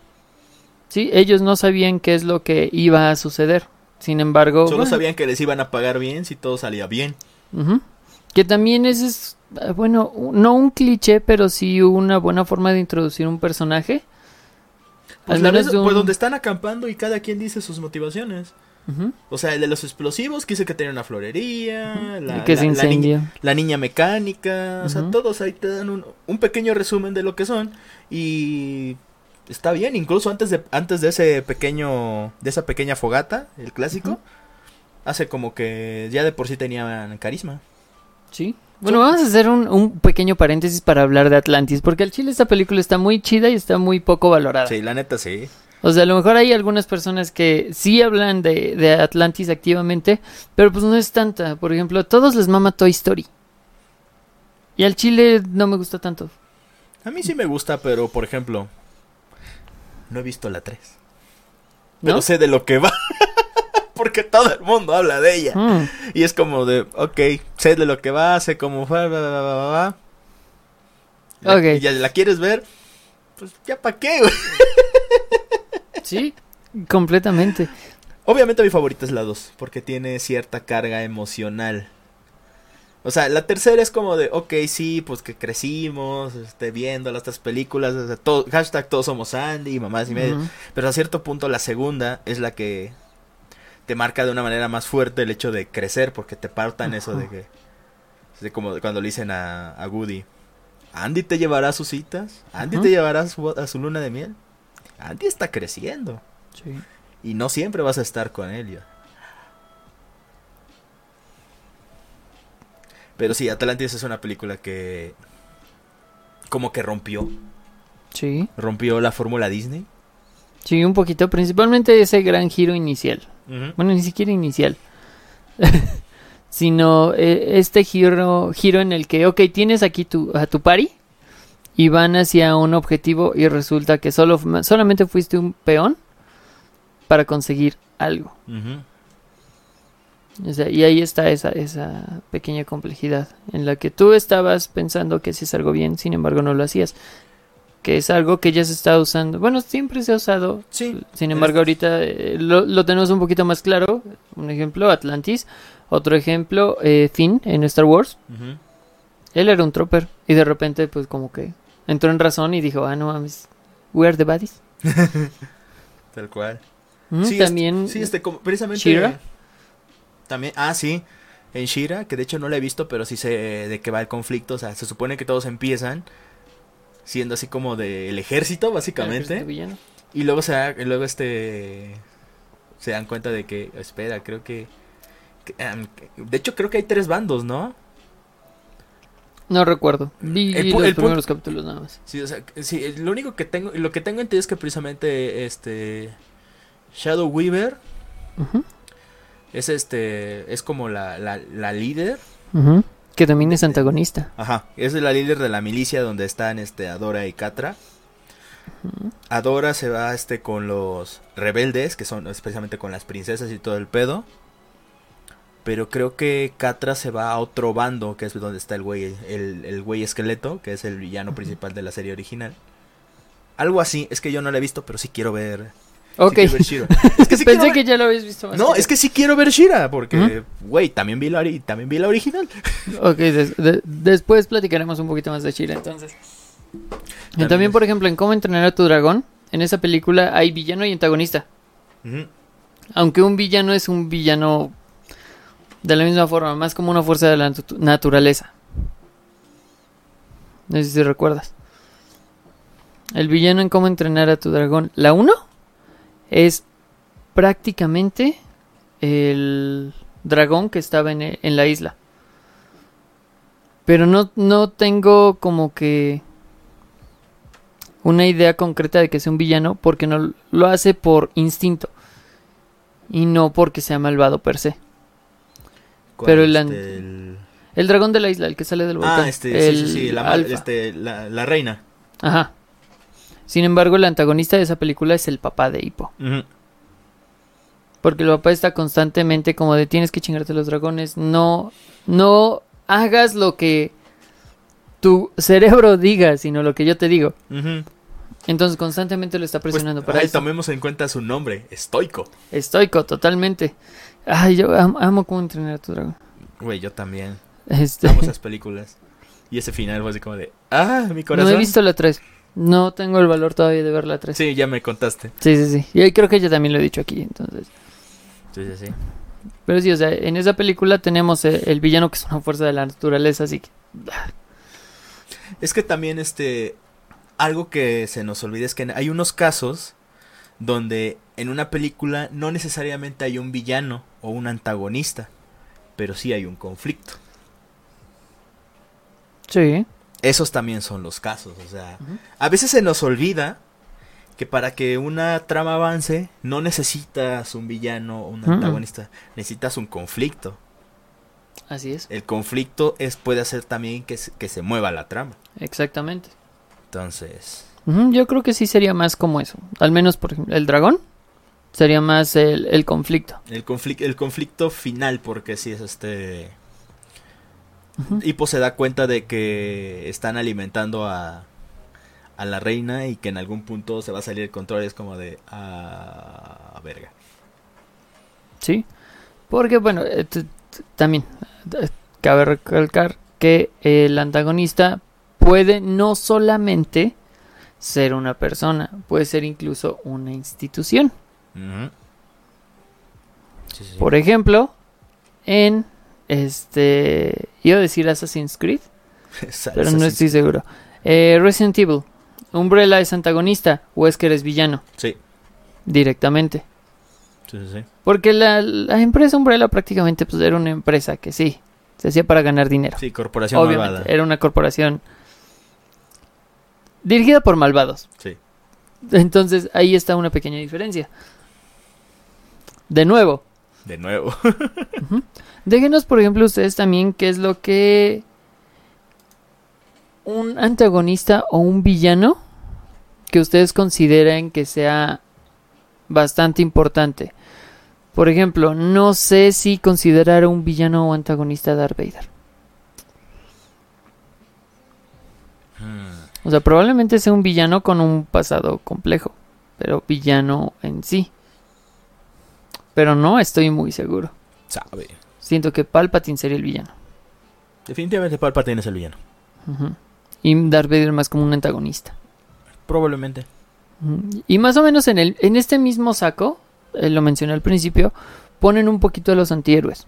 Sí, ellos no sabían qué es lo que iba a suceder. Sin embargo, Solo bueno, sabían que les iban a pagar bien si todo salía bien. ujú. Que también ese es bueno, no un cliché, pero sí una buena forma de introducir un personaje. Pues, Al vez- de un- pues donde están acampando y cada quien dice sus motivaciones. O sea, el de los explosivos que dice que tenía una florería, la, que se la- la niña, incendia. la niña mecánica, o sea, todos ahí te dan un, un pequeño resumen de lo que son y está bien, incluso antes de antes de ese pequeño de esa pequeña fogata, el clásico, hace como que ya de por sí tenían carisma. Sí. Bueno, vamos a hacer un, un pequeño paréntesis para hablar de Atlantis, porque al chile esta película está muy chida y está muy poco valorada. Sí, la neta sí. O sea, a lo mejor hay algunas personas que sí hablan de, de Atlantis activamente, pero pues no es tanta. Por ejemplo, a todos les mama Toy Story. Y al chile no me gusta tanto. A mí sí me gusta, pero por ejemplo, no he visto la 3. ¿No? Pero sé de lo que va. (laughs) Porque todo el mundo habla de ella. Mm, Y es como de, ok, sé de lo que va, sé cómo va, va, va, va. Ok. ¿Y ya la quieres ver? pues ya para qué, güey. (laughs) Sí, completamente. Obviamente mi favorita es la 2, porque tiene cierta carga emocional. O sea, la tercera es como de, ok, sí, pues que crecimos, este, viendo las tres películas, o sea, todo- hashtag todos somos Andy, mamás y medio. Ujú. Pero a cierto punto la segunda es la que te marca de una manera más fuerte el hecho de crecer, porque te partan eso de que... De como cuando le dicen a, a Woody, Andy te llevará a sus citas, Andy te llevará a su, a su luna de miel. Andy está creciendo Sí. y no siempre vas a estar con él. ya. Pero sí, Atlantis es una película que como que rompió, Sí. rompió la fórmula Disney. Sí, un poquito, principalmente ese gran giro inicial. Bueno, ni siquiera inicial. (laughs) Sino eh, este giro, giro en el que, ok, tienes aquí tu, a tu pari y van hacia un objetivo y resulta que solo, solamente fuiste un peón para conseguir algo. Ujú. O sea, y ahí está esa, esa pequeña complejidad en la que tú estabas pensando que hacías algo bien, sin embargo no lo hacías. Que es algo que ya se está usando. Bueno, siempre se ha usado. Sí. Sin embargo, ahorita eh, lo, lo tenemos un poquito más claro. Un ejemplo, Atlantis. Otro ejemplo, eh, Finn en Star Wars. Él era un trooper. Y de repente, pues como que entró en razón y dijo, ah, no mames, we are the baddies. (laughs) Tal cual. Mm, Sí, este- También sí, este, como, precisamente. She-Ra. También, ah, sí. En Shira, que de hecho no la he visto, pero sí sé de qué va el conflicto. O sea, se supone que todos empiezan siendo así como del ejército, básicamente. villano. Y luego se da- luego este se dan cuenta de que, espera, creo que, de hecho creo que hay tres bandos, ¿no? No recuerdo. Vi El los el primeros capítulos nada más. Sí, o sea, sí, lo único que tengo, lo que tengo entendido es que precisamente este Shadow Weaver Ujú, es este, es como la, la, la líder, ujú. Que también es antagonista. ajá, es la líder de la milicia donde están este Adora y Catra. Adora se va este con los rebeldes, que son especialmente con las princesas y todo el pedo. Pero creo que Catra se va a otro bando, que es donde está el güey, el, el güey esqueleto, que es el villano principal de la serie original. Algo así, es que yo no la he visto, pero sí quiero ver. Ok. ver. (laughs) Es que sí Pensé ver- que ya lo habías visto más. No, es que sí quiero ver Shira, porque, ¿Mm? güey, también vi la también vi la original. (laughs) Ok, des- de- después platicaremos un poquito más de Shira entonces. Y También también, es- por ejemplo, en Cómo entrenar a tu dragón, en esa película hay villano y antagonista. Aunque un villano es un villano de la misma forma, más como una fuerza de la natu- naturaleza. No sé si recuerdas. El villano en Cómo entrenar a tu dragón, la 1, es prácticamente el dragón que estaba en, e- en la isla. Pero no, no tengo como que una idea concreta de que sea un villano porque no lo hace por instinto y no porque sea malvado per se. ¿Cuál, Pero el este, el- El dragón de la isla, el que sale del volcán. Ah, este, sí, sí, sí, la, este, la, la reina. Ajá. Sin embargo, el antagonista de esa película es el papá de Hippo. Porque el papá está constantemente como de tienes que chingarte los dragones. No, no hagas lo que tu cerebro diga, sino lo que yo te digo. Entonces constantemente lo está Pues, presionando para ay, eso. tomemos en cuenta su nombre, estoico. Estoico, totalmente. Ay, yo am- amo cómo entrenar a tu dragón. Güey, yo también. Este, Amo (laughs) esas películas. Y ese final fue así como de, ah, mi no corazón. he visto la 3. No tengo el valor todavía de ver la 3. Sí, ya me contaste. Sí, sí, sí. Y creo que yo también lo he dicho aquí, entonces. Sí, sí, sí. Pero sí, o sea, en esa película tenemos eh, el villano que es una fuerza de la naturaleza, así que... Es que también este algo que se nos olvida es que hay unos casos donde en una película no necesariamente hay un villano o un antagonista, pero sí hay un conflicto. Sí. Esos también son los casos, o sea, a veces se nos olvida que para que una trama avance no necesitas un villano o un antagonista, necesitas un conflicto. Así es. El conflicto es puede hacer también que se, que se mueva la trama. Exactamente. Entonces, Yo creo que sí sería más como eso. Al menos, por ejemplo, el dragón sería más el, el conflicto. el conflicto el conflicto final porque si es este Ujú. Hippo se da cuenta de que están alimentando a a la reina y que en algún punto se va a salir el control. Es como de. Ah, verga. Sí. Porque, bueno, eh, también eh, cabe recalcar que el antagonista puede no solamente ser una persona, puede ser incluso una institución. Sí, sí. Por ejemplo, en este. Iba a decir Assassin's Creed, pero no estoy seguro. Eh, Resident Evil. Umbrella es antagonista o es que eres villano Sí, directamente. sí, sí, sí. Porque la, la empresa Umbrella prácticamente pues, era una empresa que sí, se hacía para ganar dinero. Sí, corporación Obviamente, malvada. era una corporación dirigida por malvados. Sí. Entonces ahí está una pequeña diferencia. De nuevo, De nuevo. (laughs) déjenos por ejemplo ustedes también qué es lo que un antagonista o un villano que ustedes consideren que sea bastante importante. Por ejemplo, no sé si considerar un villano o antagonista a Darth Vader. Hmm. O sea, probablemente sea un villano con un pasado complejo, pero villano en sí. Pero no estoy muy seguro. Sabe. Siento que Palpatine sería el villano. Definitivamente Palpatine es el villano. Y Darth Vader más como un antagonista. Probablemente. Y más o menos en, el, en este mismo saco, eh, lo mencioné al principio, ponen un poquito a los antihéroes.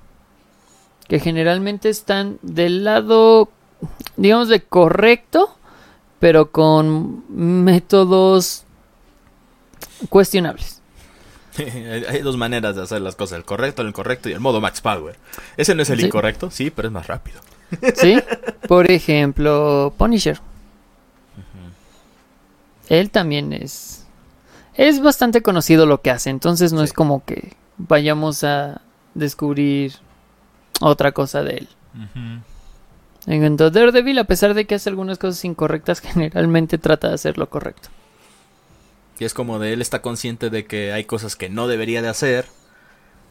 Que generalmente están del lado, digamos, de correcto, pero con métodos cuestionables. (laughs) hay dos maneras de hacer las cosas, el correcto, el incorrecto y el modo max power. Ese no es el Sí. incorrecto, sí, pero es más rápido. (laughs) ¿Sí? Por ejemplo, Punisher. Él también es. Es bastante conocido lo que hace, entonces no Sí. es como que vayamos a descubrir otra cosa de él. En cuanto a Daredevil, a pesar de que hace algunas cosas incorrectas, (laughs) generalmente trata de hacer lo correcto. Y es como de él está consciente de que hay cosas que no debería de hacer,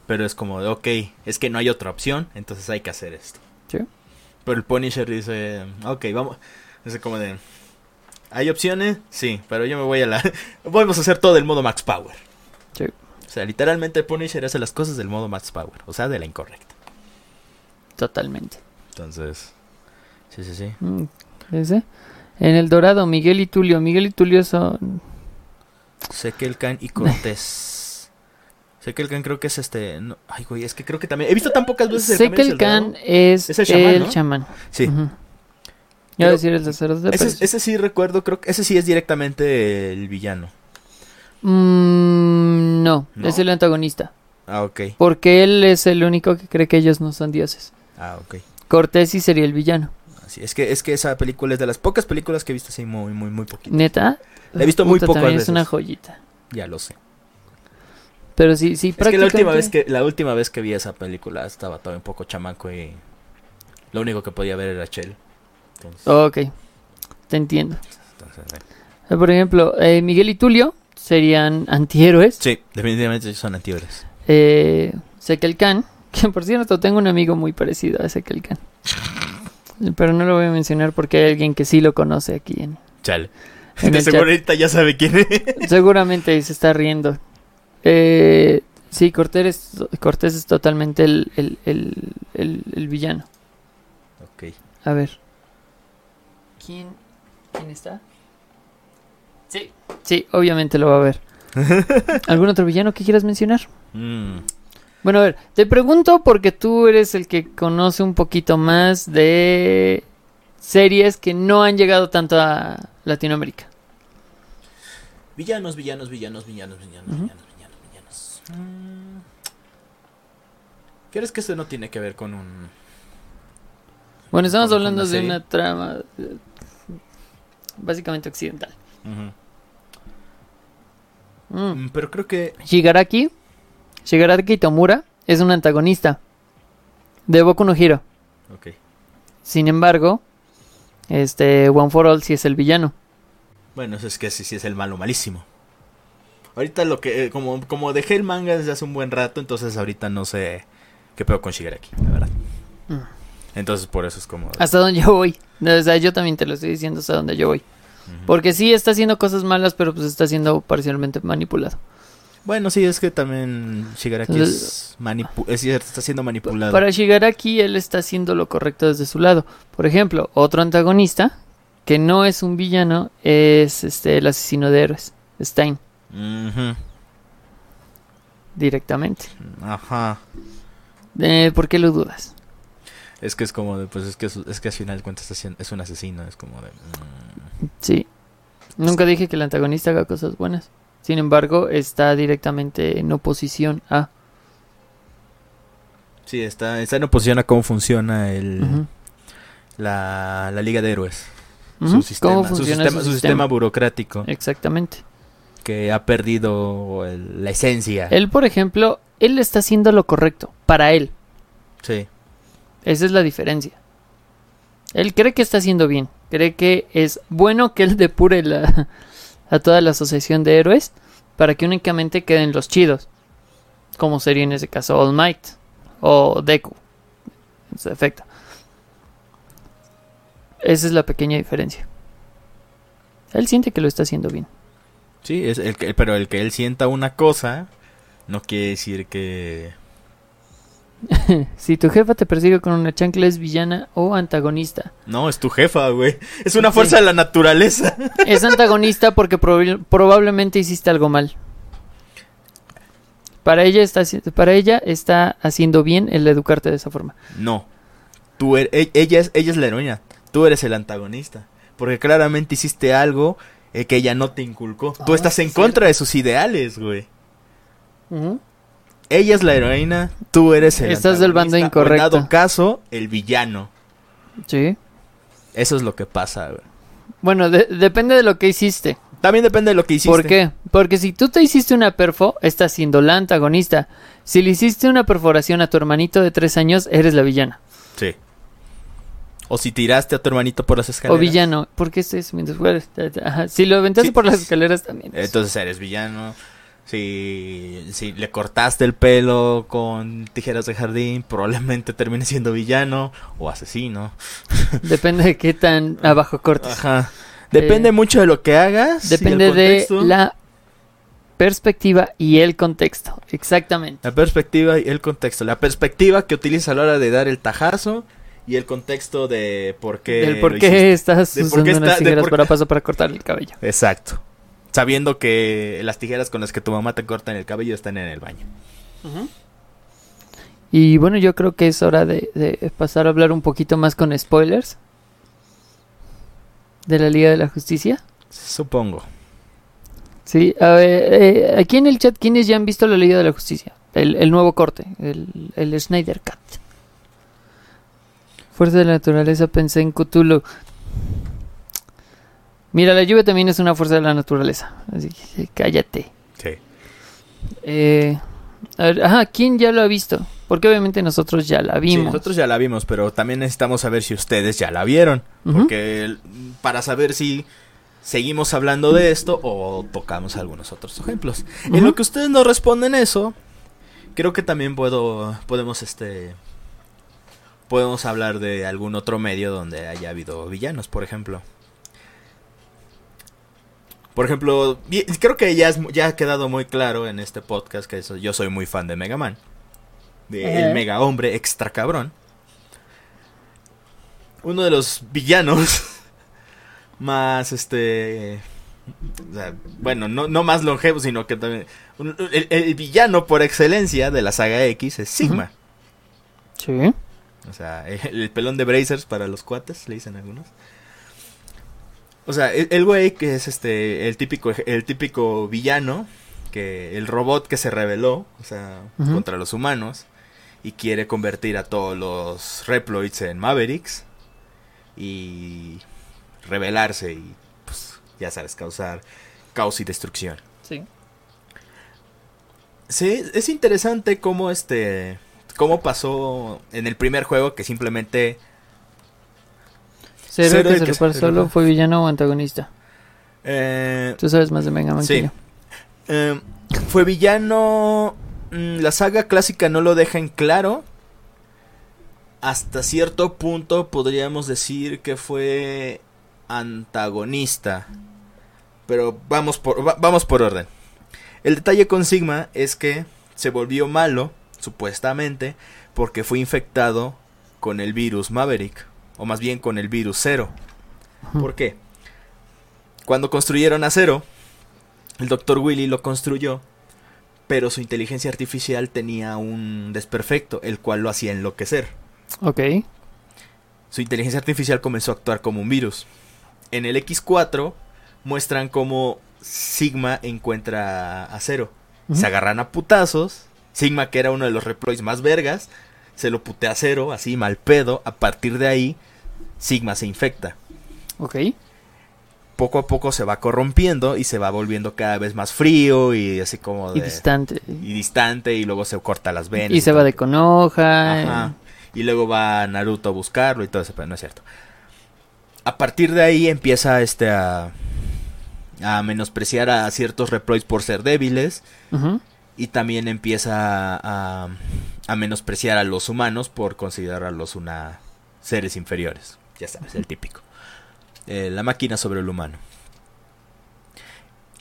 pero es como de, ok, es que no hay otra opción, entonces hay que hacer esto. Sí. Pero el Punisher dice, ok, vamos, es como de, ¿hay opciones? Sí, pero yo me voy a la, (laughs) vamos a hacer todo del modo max power. Sí. O sea, literalmente el Punisher hace las cosas del modo max power, o sea, de la incorrecta. Totalmente. Entonces, sí, sí, sí. Mm, ¿ese? En el Dorado, Miguel y Tulio. Miguel y Tulio son. Sekelkan y Cortés. Sekelkan creo que es este. no, ay, güey, es que creo que también. He visto tan pocas veces Dorado. es, Es el chamán, el ¿no? chamán. Sí. A Pero decir el sacerdote. Ese, ese sí recuerdo, creo que ese sí es directamente el villano. Mm, no, ¿No? es el antagonista. Ah, ok. Porque él es el único que cree que ellos no son dioses. Ah, ok. Cortés sí sería el villano. Así, es que es que esa película es de las pocas películas que he visto así muy, muy, muy poquito. Neta. La he visto muy Puta, pocas también veces. Es una joyita. Ya lo sé. Pero sí, sí, Es que la última vez prácticamente- que la última vez que vi esa película estaba todavía un poco chamaco y lo único que podía ver era Chell. Entonces, Ok, te entiendo. entonces. Eh, Por ejemplo, eh, Miguel y Tulio serían antihéroes. Sí, definitivamente son antihéroes. Eh, Sekel Khan, (laughs) que por cierto tengo un amigo muy parecido a Sekel Khan. (laughs) Pero no lo voy a mencionar porque hay alguien que sí lo conoce aquí. En, Chale. En De ahorita ya sabe quién es. (laughs) Seguramente se está riendo. Eh, sí, Cortés es, Cortés es totalmente el, el, el, el- el villano. Ok. A ver. ¿Quién, ¿Quién está? Sí. Sí, obviamente lo va a ver. (laughs) ¿Algún otro villano que quieras mencionar? Mm, Bueno, a ver, te pregunto porque tú eres el que conoce un poquito más de series que no han llegado tanto a Latinoamérica. Villanos, villanos, villanos, villanos, villanos, Ujú. villanos, villanos, villanos. Mm. ¿Quieres que esto no tiene que ver con un... Bueno, estamos ¿Con- con hablando una de una trama eh, básicamente occidental. Mm. Mm, Pero creo que... Shigaraki, Shigaraki Tomura es un antagonista de Boku no Hero. Ok. Sin embargo, este One for All sí es el villano. Bueno, eso es que sí, sí es el malo malísimo. Ahorita lo que... eh, como, como dejé el manga desde hace un buen rato, entonces ahorita no sé qué pedo con Shigaraki, la verdad. Mm. Entonces por eso es como... Hasta donde yo voy. O sea, yo también te lo estoy diciendo hasta donde yo voy. Porque sí está haciendo cosas malas, pero pues está siendo parcialmente manipulado. Bueno, sí, es que también Shigaraki es, manipu- es cierto, está siendo manipulado. Para Shigaraki, él está haciendo lo correcto desde su lado. Por ejemplo, otro antagonista, que no es un villano, es este el asesino de héroes, Stein, directamente. Ajá. Eh, ¿Por qué lo dudas? Es que es como de, pues es que es, que al final de cuentas es un asesino, es como de... mm. Sí. Nunca dije que el antagonista haga cosas buenas. Sin embargo, está directamente en oposición a... Sí, está, está en oposición a cómo funciona el, la, la Liga de Héroes. Su sistema, ¿Cómo su sistema, su su sistema? sistema burocrático Exactamente. que ha perdido el- la esencia. Él, por ejemplo, él está haciendo lo correcto para él. Sí. Esa es la diferencia. Él cree que está haciendo bien. Cree que es bueno que él depure la, a toda la asociación de héroes para que únicamente queden los chidos. Como sería en ese caso All Might o Deku. En su efecto. Esa es la pequeña diferencia. Él siente que lo está haciendo bien. Sí, es el que, pero el que él sienta una cosa no quiere decir que... (laughs) Si tu jefa te persigue con una chancla es villana o antagonista. No, es tu jefa, güey. Es una Sí. fuerza de la naturaleza. (laughs) Es antagonista porque prob- probablemente hiciste algo mal. Para ella, está, para ella está haciendo bien el educarte de esa forma. No. Tú er- e- ella, es, ella es la heroína. Tú eres el antagonista. Porque claramente hiciste algo eh, que ella no te inculcó. Tú Ah, estás en sí, contra de sus ideales, güey. Ella es la heroína, tú eres el Estás del bando antagonista, o en incorrecto. dado caso, el villano. Sí. Eso es lo que pasa, güey. Bueno, de- depende de lo que hiciste. También depende de lo que hiciste. ¿Por qué? Porque si tú te hiciste una perfo, estás siendo la antagonista. Si le hiciste una perforación a tu hermanito de tres años, eres la villana. O si tiraste a tu hermanito por las escaleras. O villano. ¿Por qué estoy? Ajá, Si lo aventaste Sí. por las escaleras también. Entonces eres villano. Si, si le cortaste el pelo con tijeras de jardín, (laughs) probablemente termine siendo villano o asesino. (laughs) Depende de qué tan abajo cortes. Ajá. Depende Eh, mucho de lo que hagas. Depende de la perspectiva y el contexto. Exactamente. La perspectiva y el contexto. La perspectiva que utilizas a la hora de dar el tajazo y el contexto de por qué. Del por qué estás De por usando qué unas está- tijeras por- para paso para cortar el cabello. Exacto. Sabiendo que las tijeras con las que tu mamá te corta en el cabello están en el baño. Y bueno, yo creo que es hora de, de pasar a hablar un poquito más con spoilers de la Liga de la Justicia. Supongo. Sí, a ver, eh, aquí en el chat, ¿quiénes ya han visto la Liga de la Justicia? El, el nuevo corte, el, el Snyder Cut. Fuerza de la naturaleza, pensé en Cthulhu. Mira, la lluvia también es una fuerza de la naturaleza. Así que cállate. Sí. Eh, a ver, ajá, ¿quién ya lo ha visto? Porque obviamente nosotros ya la Sí, vimos. nosotros ya la vimos, pero también necesitamos saber si ustedes ya la vieron. Porque para saber si seguimos hablando de esto o tocamos algunos otros ejemplos. En Ujú. lo que ustedes nos responden eso, creo que también puedo podemos este podemos hablar de algún otro medio donde haya habido villanos, por ejemplo. Por ejemplo, creo que ya, es ya ha quedado muy claro en este podcast que eso- yo soy muy fan de Mega Man. De el mega hombre extra cabrón. Uno de los villanos (laughs) más este o sea, bueno, no, no más longevo, sino que también el villano por excelencia de la saga X es Sigma. Sí. O sea, el, (laughs) el pelón de Brazers para los cuates, le dicen algunos. O sea, el el güey que es este el típico el típico villano que el robot que se rebeló, o sea, contra los humanos y quiere convertir a todos los Reploids en Mavericks y rebelarse y pues ya sabes, causar caos y destrucción. Sí. Sí, es interesante cómo este cómo pasó en el primer juego que simplemente Cero, Cero que se que se solo fue villano o antagonista. eh, Tú sabes más de Mega Man Sí. que yo. eh, fue villano. mm, La saga clásica no lo deja en claro. Hasta cierto punto podríamos decir que fue antagonista. Pero vamos por, va- vamos por orden. El detalle con Sigma es que se volvió malo, supuestamente, porque fue infectado con el virus Maverick. O más bien con el virus Zero. Ujú. ¿Por qué? Cuando construyeron a Zero, el Dr. Willy lo construyó, pero su inteligencia artificial tenía un desperfecto, el cual lo hacía enloquecer. Ok. Su inteligencia artificial comenzó a actuar como un virus. En el X4 muestran cómo Sigma encuentra a. Ujú. Se agarran a putazos. Sigma, que era uno de los reploids más vergas, se lo putea a Zero, así mal pedo. A partir de ahí, Sigma se infecta. Ok. Poco a poco se va corrompiendo y se va volviendo cada vez más frío y así como Y de- distante. y distante y luego se corta las venas. Y se va de Konoha. Ajá. Y luego va Naruto a buscarlo y todo eso, pero no es cierto. A partir de ahí empieza este a, a menospreciar a ciertos reploids por ser débiles. Ujú. Y también empieza a, a menospreciar a los humanos por considerarlos una seres inferiores. Ya sabes, el típico. Eh, la máquina sobre el humano.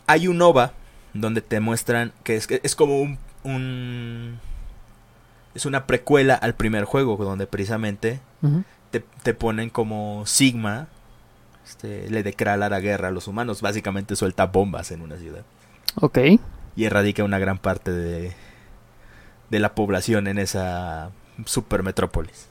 Hay un OVA donde te muestran que es, es como un, un- Es una precuela al primer juego, donde precisamente te, te ponen como Sigma. Este, le declara la guerra a los humanos. Básicamente suelta bombas en una ciudad Ok. Y erradica una gran parte de, de la población en esa supermetrópolis.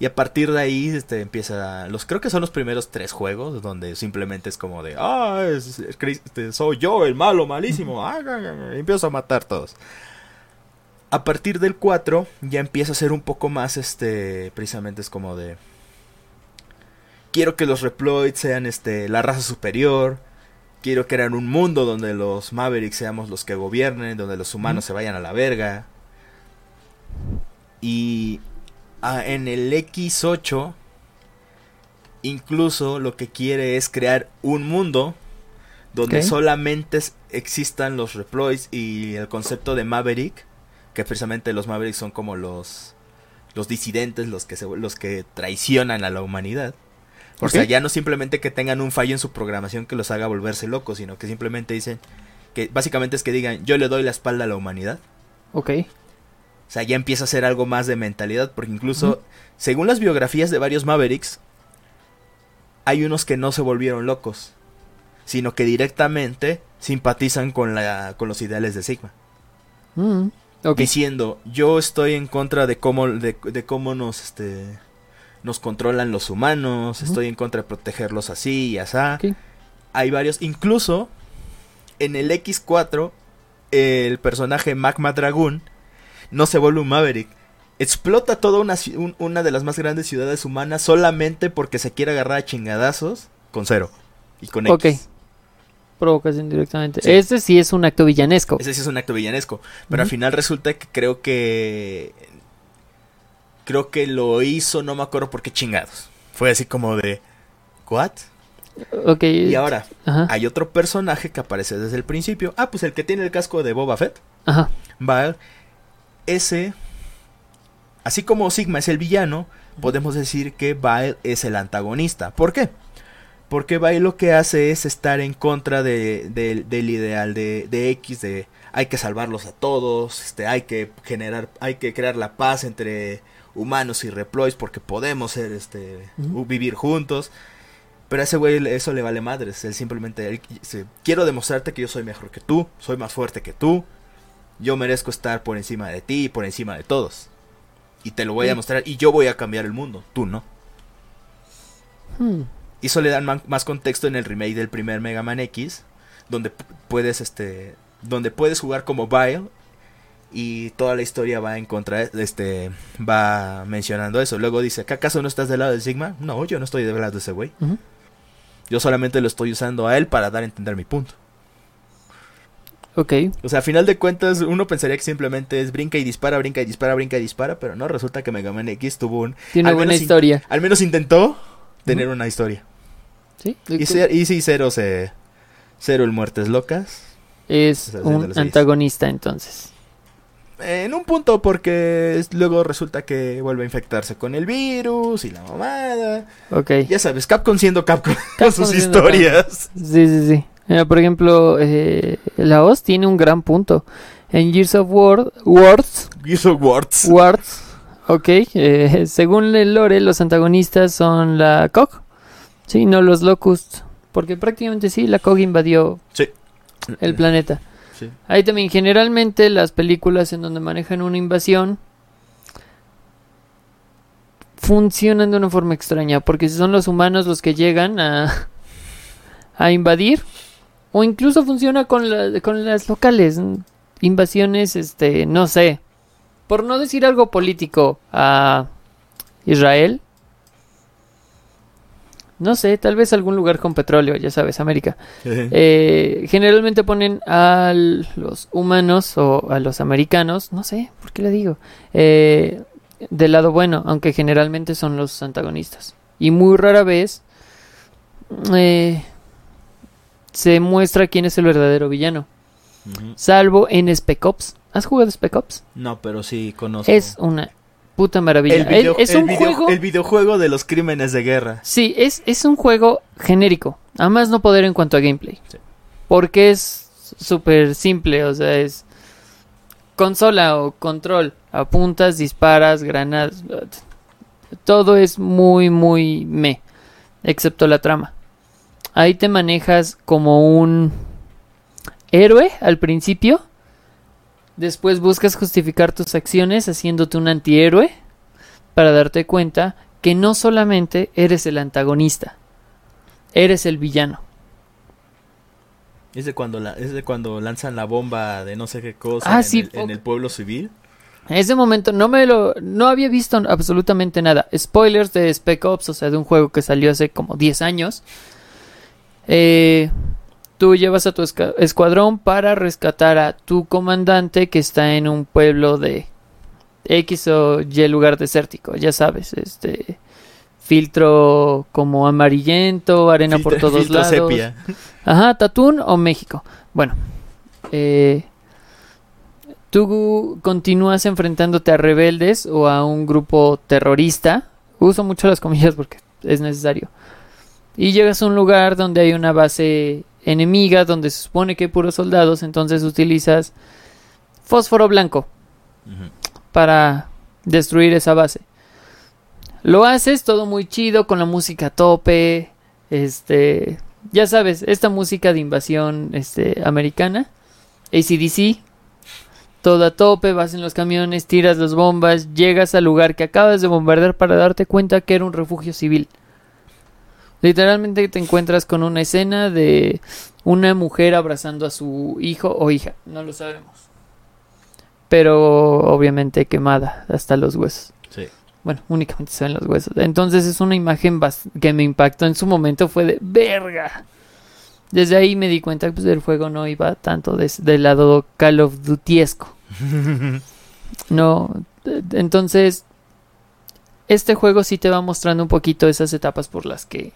Y a partir de ahí este, empieza, los creo que son los primeros tres juegos donde simplemente es como de, ah, es- este, soy yo el malo, malísimo, ah, ga, ga, ga", y empiezo a matar todos. A partir del 4 ya empieza a ser un poco más, este, precisamente es como de, quiero que los Reploids sean, este, la raza superior, Quiero crear un mundo donde los Mavericks seamos los que gobiernen, donde los humanos se vayan a la verga. Y ah, en el X8, incluso lo que quiere es crear un mundo donde solamente existan los Reploids y el concepto de Maverick, que precisamente los Mavericks son como los los disidentes, los que se, los que traicionan a la humanidad. O sea, ya no simplemente que tengan un fallo en su programación que los haga volverse locos, sino que simplemente dicen que básicamente es que digan, yo le doy la espalda a la humanidad. Ok. O sea, ya empieza a ser algo más de mentalidad, porque incluso, según las biografías de varios Mavericks, hay unos que no se volvieron locos, sino que directamente simpatizan con, la, con los ideales de Sigma. Mm, ok. Diciendo, yo estoy en contra de cómo, de, de cómo nos, este, nos controlan los humanos, estoy en contra de protegerlos así y asá. Hay varios, incluso en el X4, el personaje Magma Dragoon no se vuelve un Maverick. Explota toda una, un- una de las más grandes ciudades humanas solamente porque se quiere agarrar a chingadazos con cero y con X. Ok. Provocación directamente. Sí. Este sí es un acto villanesco. Ese sí es un acto villanesco. Pero al final resulta que creo que. Creo que lo hizo, no me acuerdo por qué chingados. Fue así como de. ¿What? Ok. Y ahora, Ajá. hay otro personaje que aparece desde el principio. Ah, pues el que tiene el casco de Boba Fett. Ajá. Vale. Ese. Así como Sigma es el villano, podemos decir que Vile es el antagonista. ¿Por qué? Porque Vile lo que hace es estar en contra de, de- del ideal de, de X, de hay que salvarlos a todos, este, hay que generar, hay que crear la paz entre humanos y reploids porque podemos ser, este, vivir juntos. Pero a ese güey eso le vale madres. Él simplemente él dice, quiero demostrarte que yo soy mejor que tú, soy más fuerte que tú. Yo merezco estar por encima de ti y por encima de todos. Y te lo voy a Sí. demostrar y yo voy a cambiar el mundo, tú no. Hmm. Y eso le dan más contexto en el remake del primer Mega Man X, donde puedes este donde puedes jugar como Vile y toda la historia va en contra de- este va mencionando eso. Luego dice, ¿que acaso no estás del lado de Sigma? No, yo no estoy del lado de ese güey. Yo solamente lo estoy usando a él para dar a entender mi punto. Ok. O sea, a final de cuentas, uno pensaría que simplemente es brinca y dispara, brinca y dispara, brinca y dispara, pero no, resulta que Mega Man X tuvo un... Tiene al buena historia. Al menos intentó tener una historia. ¿Sí? Y, sí, cero se... Cero el muertes locas. Es O sea, un antagonista entonces. En un punto porque luego resulta que vuelve a infectarse con el virus y la mamada. Ok. Ya sabes, Capcom siendo Capcom con sus historias. Sí, sí, sí. Mira, por ejemplo, eh, la OS tiene un gran punto. En Gears of War, Wars, Gears of Wars. Wars, ok, eh, (laughs) según el lore, los antagonistas son la COG, sí, no los Locusts, porque prácticamente sí, la COG invadió Sí. el planeta. Ahí también, generalmente, las películas en donde manejan una invasión funcionan de una forma extraña, porque si son los humanos los que llegan a, a invadir, o incluso funciona con, con las locales, invasiones, este, no sé, por no decir algo político a Israel. No sé, tal vez algún lugar con petróleo, ya sabes, América. Eh, generalmente ponen a los humanos o a los americanos, no sé, ¿por qué le digo? Eh, del lado bueno, aunque generalmente son los antagonistas. Y muy rara vez eh, se muestra quién es el verdadero villano. Salvo en Spec Ops. ¿Has jugado Spec Ops? No, pero sí conozco. Es una puta maravilla. el video- es el un video- juego... el videojuego de los crímenes de guerra. Sí, es, es un juego genérico. A más no poder en cuanto a gameplay. Sí. Porque es súper simple, o sea, es consola o control. Apuntas, disparas, granadas. Todo es muy, muy me. Excepto la trama. Ahí te manejas como un héroe al principio. Después buscas justificar tus acciones haciéndote un antihéroe. Para darte cuenta que no solamente eres el antagonista, eres el villano. Es de cuando la, es de cuando lanzan la bomba de no sé qué cosa Ah, en, sí, el, en fuck. el pueblo civil. En ese momento no me lo no había visto absolutamente nada. Spoilers de Spec Ops, o sea, de un juego que salió hace como 10 años. Eh, tú llevas a tu escuadrón para rescatar a tu comandante que está en un pueblo de X o Y lugar desértico, ya sabes, este filtro como amarillento, arena por todos lados. sepia. Ajá, Tatún o México. Bueno, eh, tú continúas enfrentándote a rebeldes o a un grupo terrorista. Uso mucho las comillas porque es necesario. Y llegas a un lugar donde hay una base enemiga, donde se supone que hay puros soldados, entonces utilizas fósforo blanco para destruir esa base. Lo haces todo muy chido con la música a tope, este, ya sabes, esta música de invasión este americana, ACDC, todo a tope, vas en los camiones, tiras las bombas, llegas al lugar que acabas de bombardear para darte cuenta que era un refugio civil. Literalmente te encuentras con una escena de una mujer abrazando a su hijo o hija, no lo sabemos. Pero obviamente quemada hasta los huesos. Sí. Bueno, únicamente se ven los huesos. Entonces es una imagen que me impactó en su momento. Fue de verga. Desde ahí me di cuenta que pues, el juego no iba tanto des- del lado Call of Dutyesco. (laughs) No. eh, Entonces, este juego sí te va mostrando un poquito esas etapas por las que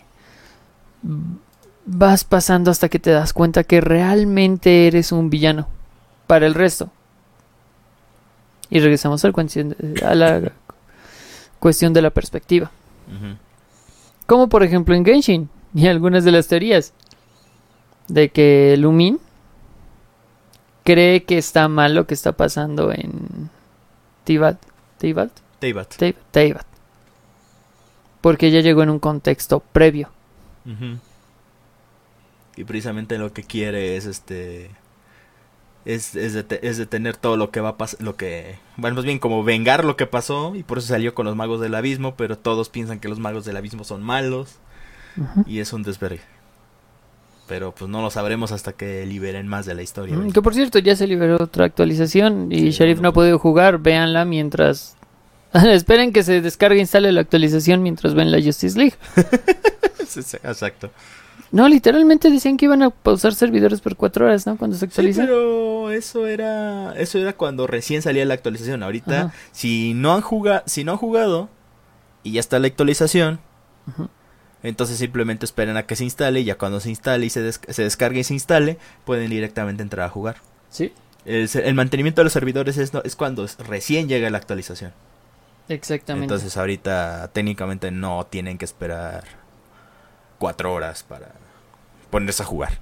vas pasando hasta que te das cuenta que realmente eres un villano para el resto. Y regresamos al a la cuestión de la perspectiva. Como por ejemplo en Genshin y algunas de las teorías de que Lumin cree que está mal lo que está pasando en Teyvat, Teyvat, Teyvat. Teyvat, Teyvat. Porque ella llegó en un contexto previo. Ujú. Y precisamente lo que quiere es este es, es, dete- es detener todo lo que va a pasar, lo que, bueno, más bien como vengar lo que pasó y por eso salió con los magos del abismo, pero todos piensan que los magos del abismo son malos y es un desvergue. Pero pues no lo sabremos hasta que liberen más de la historia. Mm. Que por cierto, ya se liberó otra actualización y Sí, Sheriff no ha no. podido jugar. Véanla mientras. (laughs) Esperen que se descargue e instale la actualización mientras ven la Justice League. (laughs) Sí, sí, Exacto. No, literalmente decían que iban a pausar servidores por cuatro horas, ¿no? Cuando se Sí, actualiza. pero eso era eso era cuando recién salía la actualización. Ahorita Ajá. si no han jugado, si no han jugado y ya está la actualización, entonces simplemente esperen a que se instale y ya cuando se instale y se, des- se descargue y se instale, pueden directamente entrar a jugar. Sí. El, mantenimiento de los servidores es, no- es cuando recién llega la actualización. Exactamente. Entonces ahorita técnicamente no tienen que esperar cuatro horas para ponerse a jugar.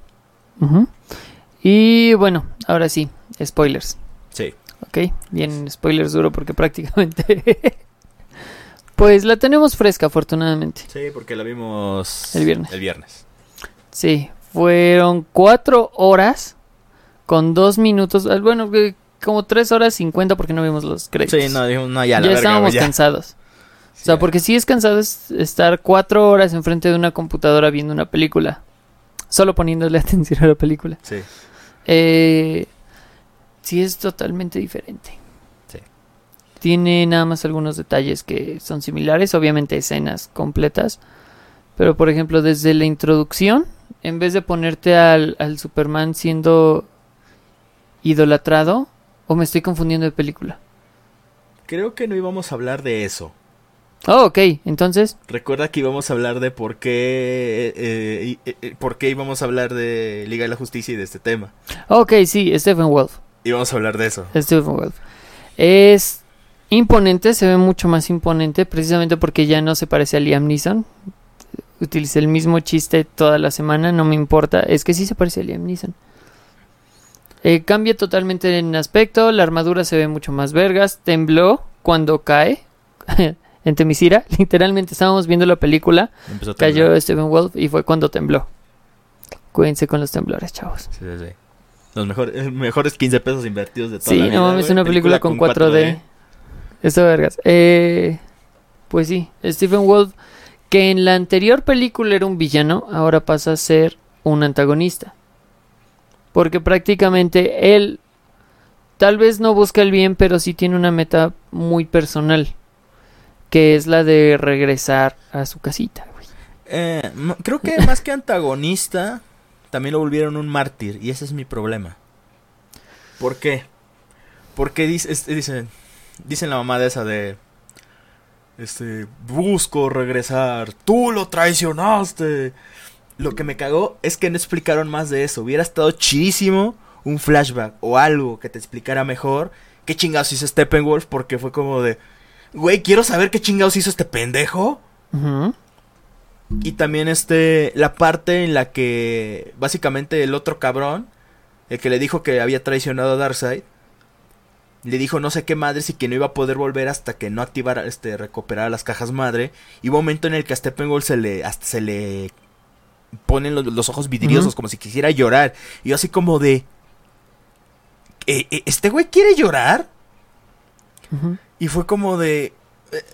Y bueno, ahora sí, spoilers. Sí. Ok, bien, spoilers duro porque (laughs) prácticamente... pues la tenemos fresca, afortunadamente. Sí, porque la vimos El viernes. El viernes. Sí, fueron cuatro horas con dos minutos, bueno, como tres horas cincuenta porque no vimos los créditos. Sí, no, dijimos, no, ya, la ya verga, estábamos ya. cansados. O sea, porque sí es cansado es- estar cuatro horas enfrente de una computadora viendo una película. Solo poniéndole (laughs) atención a la película. Sí. Eh, sí es totalmente diferente. Sí. Tiene nada más algunos detalles que son similares, obviamente escenas completas. Pero por ejemplo, desde la introducción, en vez de ponerte al, al Superman siendo idolatrado, o me estoy confundiendo de película. Creo que no íbamos a hablar de eso. Oh, ok, entonces, Recuerda que íbamos a hablar de por qué, eh, eh, eh, por qué íbamos a hablar de Liga de la Justicia y de este tema. ok, sí, Stephen Wolf. Íbamos a hablar de eso. Stephen Wolf. Es imponente, se ve mucho más imponente, precisamente porque ya no se parece a Liam Neeson. Utilicé el mismo chiste toda la semana, no me importa. Es que sí se parece a Liam Neeson. Eh, cambia totalmente en aspecto, la armadura se ve mucho más vergas. Tembló cuando cae (laughs) en Temisira. (laughs) Literalmente estábamos viendo la película, cayó. Stephen Wolf y fue cuando tembló. Cuídense con los temblores, chavos. Sí, sí, sí. Los mejores, eh, mejores 15 pesos invertidos de toda Sí, la vida. no mames, una película, con 4D. Esto vergas. Eh, pues sí, Stephen Wolf, que en la anterior película era un villano, ahora pasa a ser un antagonista. Porque prácticamente él tal vez no busca el bien, pero sí tiene una meta muy personal. Que es la de regresar a su casita. güey. Eh, creo que más que antagonista, también lo volvieron un mártir. Y ese es mi problema. ¿Por qué? Porque dice, dicen la mamá de esa de... Este, busco regresar. Tú lo traicionaste. Lo que me cagó es que no explicaron más de eso. Hubiera estado chidísimo un flashback o algo que te explicara mejor qué chingados hizo Steppenwolf. Porque fue como de... Güey, quiero saber qué chingados hizo este pendejo. Y también este la parte en la que básicamente el otro cabrón, el que le dijo que había traicionado a Darkseid, le dijo no sé qué madres y que no iba a poder volver hasta que no activara este recuperara las cajas madre. Y hubo un momento en el que a Steppenwolf se le hasta se le ponen los, los ojos vidriosos como si quisiera llorar. Y yo así como de "¿Eh, eh, este güey quiere llorar? Y fue como de eh,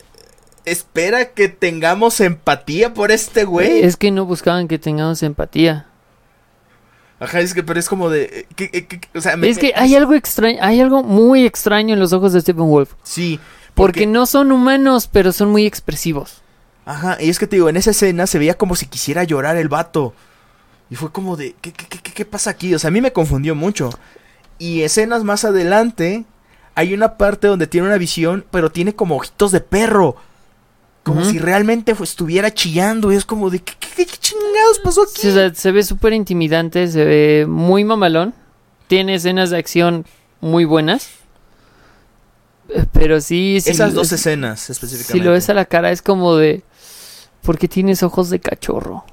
espera que tengamos empatía por este güey. Es que no buscaban que tengamos empatía. Ajá, es que, pero es como de. que- que- que- o sea, me- Es que hay algo extraño, hay algo muy extraño en los ojos de Stephen Wolf. Sí. Porque no son humanos, pero son muy expresivos. Ajá, y es que te digo, en esa escena se veía como si quisiera llorar el vato. Y fue como de. ¿Qué, qué, qué, qué- pasa aquí? O sea, a mí me confundió mucho. Y escenas más adelante. Hay una parte donde tiene una visión, pero tiene como ojitos de perro. Como si realmente estuviera chillando. Y es como de. ¿Qué, qué- qué chingados pasó aquí? Sí, o sea, se ve súper intimidante, se ve muy mamalón. Tiene escenas de acción muy buenas. Eh, Pero sí, sí. Esas dos es- escenas específicamente. Si lo ves a la cara es como de... ¿Por qué tienes ojos de cachorro?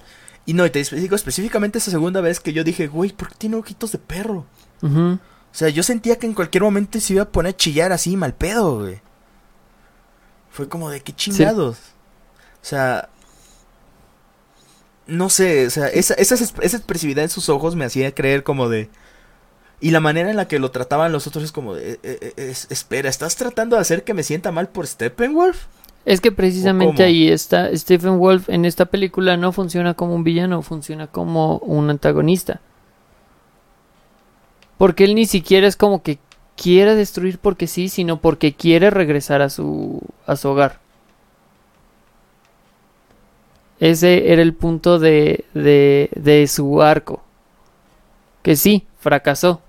Y no, y te digo específicamente esa segunda vez que yo dije, güey, ¿por qué tiene ojitos de perro? O sea, yo sentía que en cualquier momento se iba a poner a chillar así, mal pedo, güey. Fue como de qué chingados. O sea. No sé, o sea, esa, esa, es- esa expresividad en sus ojos me hacía creer como de. Y la manera en la que lo trataban los otros es como de. eh, eh, es- espera, ¿estás tratando de hacer que me sienta mal por Steppenwolf? Es que ¿O precisamente ahí está. Stephen Wolf en esta película no funciona como un villano, funciona como un antagonista. Porque él ni siquiera es como que quiere destruir porque sí, sino porque quiere regresar a su, a su hogar. Ese era el punto de, de, de su arco. Que sí, fracasó.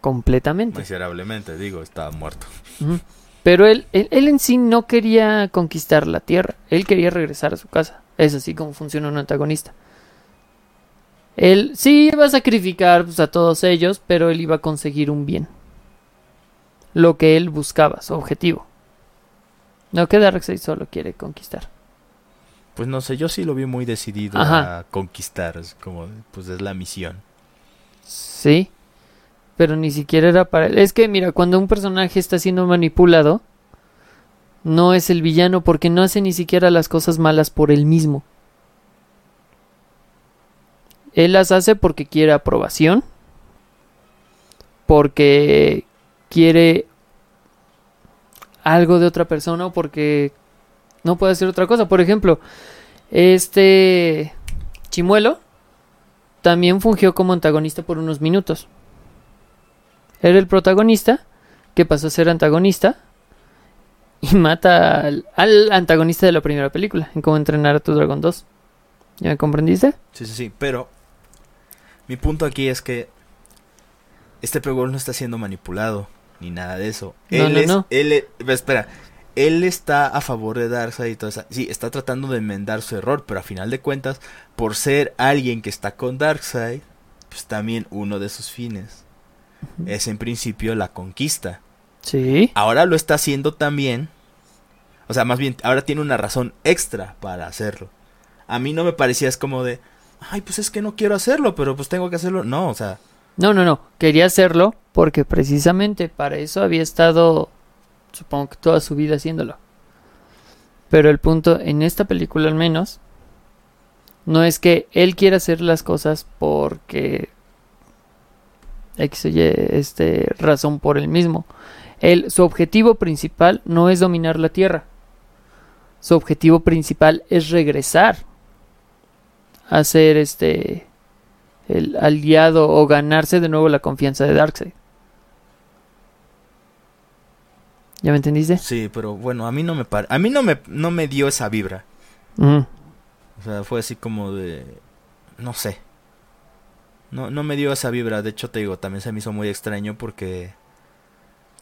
Completamente. Miserablemente, digo, estaba muerto. Pero él, él, él en sí no quería conquistar la Tierra. Él quería regresar a su casa. Es así como funciona un antagonista. Él sí iba a sacrificar pues, a todos ellos, pero él iba a conseguir un bien. Lo que él buscaba, su objetivo. No que Darkseid solo quiere conquistar. Pues no sé, yo sí lo vi muy decidido Ajá. a conquistar, es como, pues es la misión. Sí, pero ni siquiera era para él. Es que mira, cuando un personaje está siendo manipulado, no es el villano porque no hace ni siquiera las cosas malas por él mismo. Él las hace porque quiere aprobación, porque quiere algo de otra persona o porque no puede hacer otra cosa. Por ejemplo, este Chimuelo también fungió como antagonista por unos minutos. Era el protagonista que pasó a ser antagonista y mata al, al antagonista de la primera película, en cómo entrenar a tu dragón 2. ¿Ya me comprendiste? Sí, sí, sí, pero mi punto aquí es que este Pegol no está siendo manipulado ni nada de eso. No, él no, es, no. él es- espera, él está a favor de Darkseid y todo eso. Sí, está tratando de enmendar su error, pero a final de cuentas, por ser alguien que está con Darkseid, pues también uno de sus fines es en principio la conquista. Sí. Ahora lo está haciendo también. O sea, más bien, ahora tiene una razón extra para hacerlo. A mí no me parecía es como de, ay, pues es que no quiero hacerlo, pero pues tengo que hacerlo. No, o sea, No, no, no. Quería hacerlo porque precisamente para eso había estado, supongo que toda su vida haciéndolo. Pero el punto, en esta película al menos, no es que él quiera hacer las cosas porque X o Y, este, razón por él mismo. Él, su objetivo principal no es dominar la Tierra. Su objetivo principal es regresar a ser este el aliado o ganarse de nuevo la confianza de Darkseid. ¿Ya me entendiste? sí, pero bueno, a mí no me par a mí no me no me dio esa vibra. O sea, fue así como de no sé. No no me dio esa vibra, de hecho te digo, también se me hizo muy extraño porque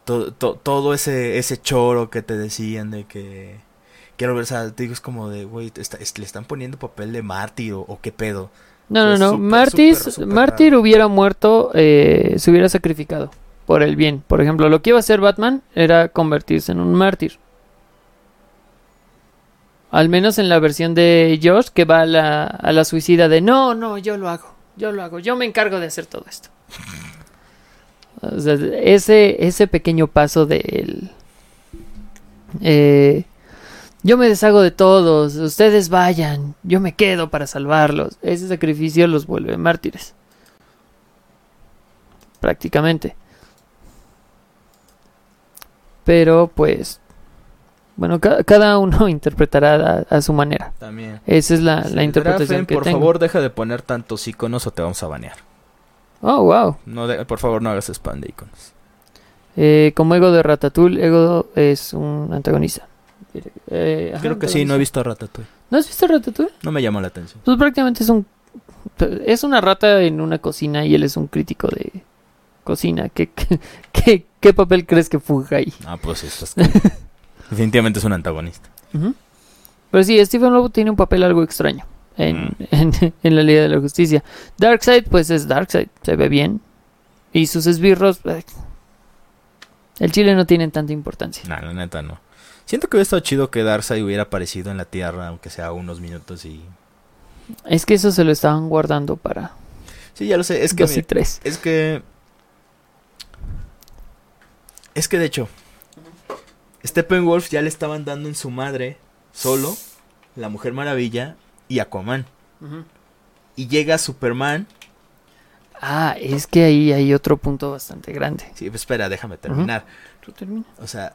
to- to- todo ese ese choro que te decían de que quiero ver, o sea, te digo es como de, güey, te está- es- le están poniendo papel de mártir o, o qué pedo. No, no, no. Martis, súper Mártir raro. hubiera muerto, eh, se hubiera sacrificado por el bien. Por ejemplo, lo que iba a hacer Batman era convertirse en un mártir. Al menos en la versión de Josh que va a la, a la suicida de no, no, yo lo hago, yo lo hago, yo me encargo de hacer todo esto. O sea, ese, ese pequeño paso de él. eh, yo me deshago de todos, ustedes vayan, yo me quedo para salvarlos. Ese sacrificio los vuelve mártires. Prácticamente. Pero pues, bueno, ca- cada uno (laughs) interpretará a, a su manera. También. Esa es la, Sí, la interpretación Drafen, que por tengo. favor, deja de poner tantos iconos o te vamos a banear. Oh, wow. No de- por favor, no hagas spam de iconos. Eh, como Ego de Ratatouille, Ego es un antagonista. Eh, ajá, Creo que sí, no he visto a Ratatouille. ¿No has visto Ratatouille? No me llamó la atención. Pues prácticamente es un... Es una rata en una cocina y él es un crítico de cocina. ¿Qué, qué, qué- qué papel crees que fuga ahí? Ah, pues esto es... (laughs) Definitivamente es un antagonista. Pero sí, Stephen Lobo tiene un papel algo extraño en, Mm. (laughs) en, en la Liga de la Justicia. Darkseid, pues es Darkseid, se ve bien. Y sus esbirros... eh, el chile no tienen tanta importancia. Nah, la neta no. Siento que hubiera estado chido que Darkseid hubiera aparecido en la Tierra, aunque sea unos minutos y... Es que eso se lo estaban guardando para Sí, ya lo sé. Es que... 2 y 3. Es que... Es que de hecho... Steppenwolf ya le estaban dando en su madre solo la Mujer Maravilla y Aquaman. Y llega Superman. Ah, es que ahí hay otro punto bastante grande. Sí, pues espera, déjame terminar. Tú termina. O sea.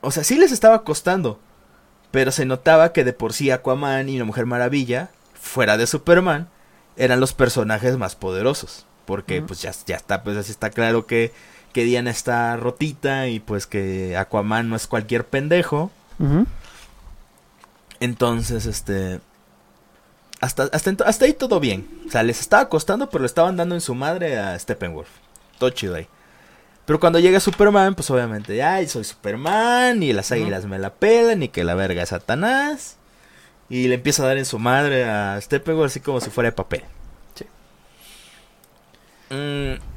O sea, sí les estaba costando. Pero se notaba que de por sí Aquaman y la Mujer Maravilla, fuera de Superman, eran los personajes más poderosos. Porque pues ya, ya está, pues así está claro que, que Diana está rotita y pues que Aquaman no es cualquier pendejo. Entonces, este. Hasta, hasta, hasta ahí todo bien. O sea, les estaba costando, pero le estaban dando en su madre a Steppenwolf. Todo chido ahí. Pero cuando llega Superman, pues obviamente, ay, soy Superman, y las águilas me la pelan, y que la verga es Satanás. Y le empieza a dar en su madre a Steppenwolf así como si fuera de papel. Sí. Mm,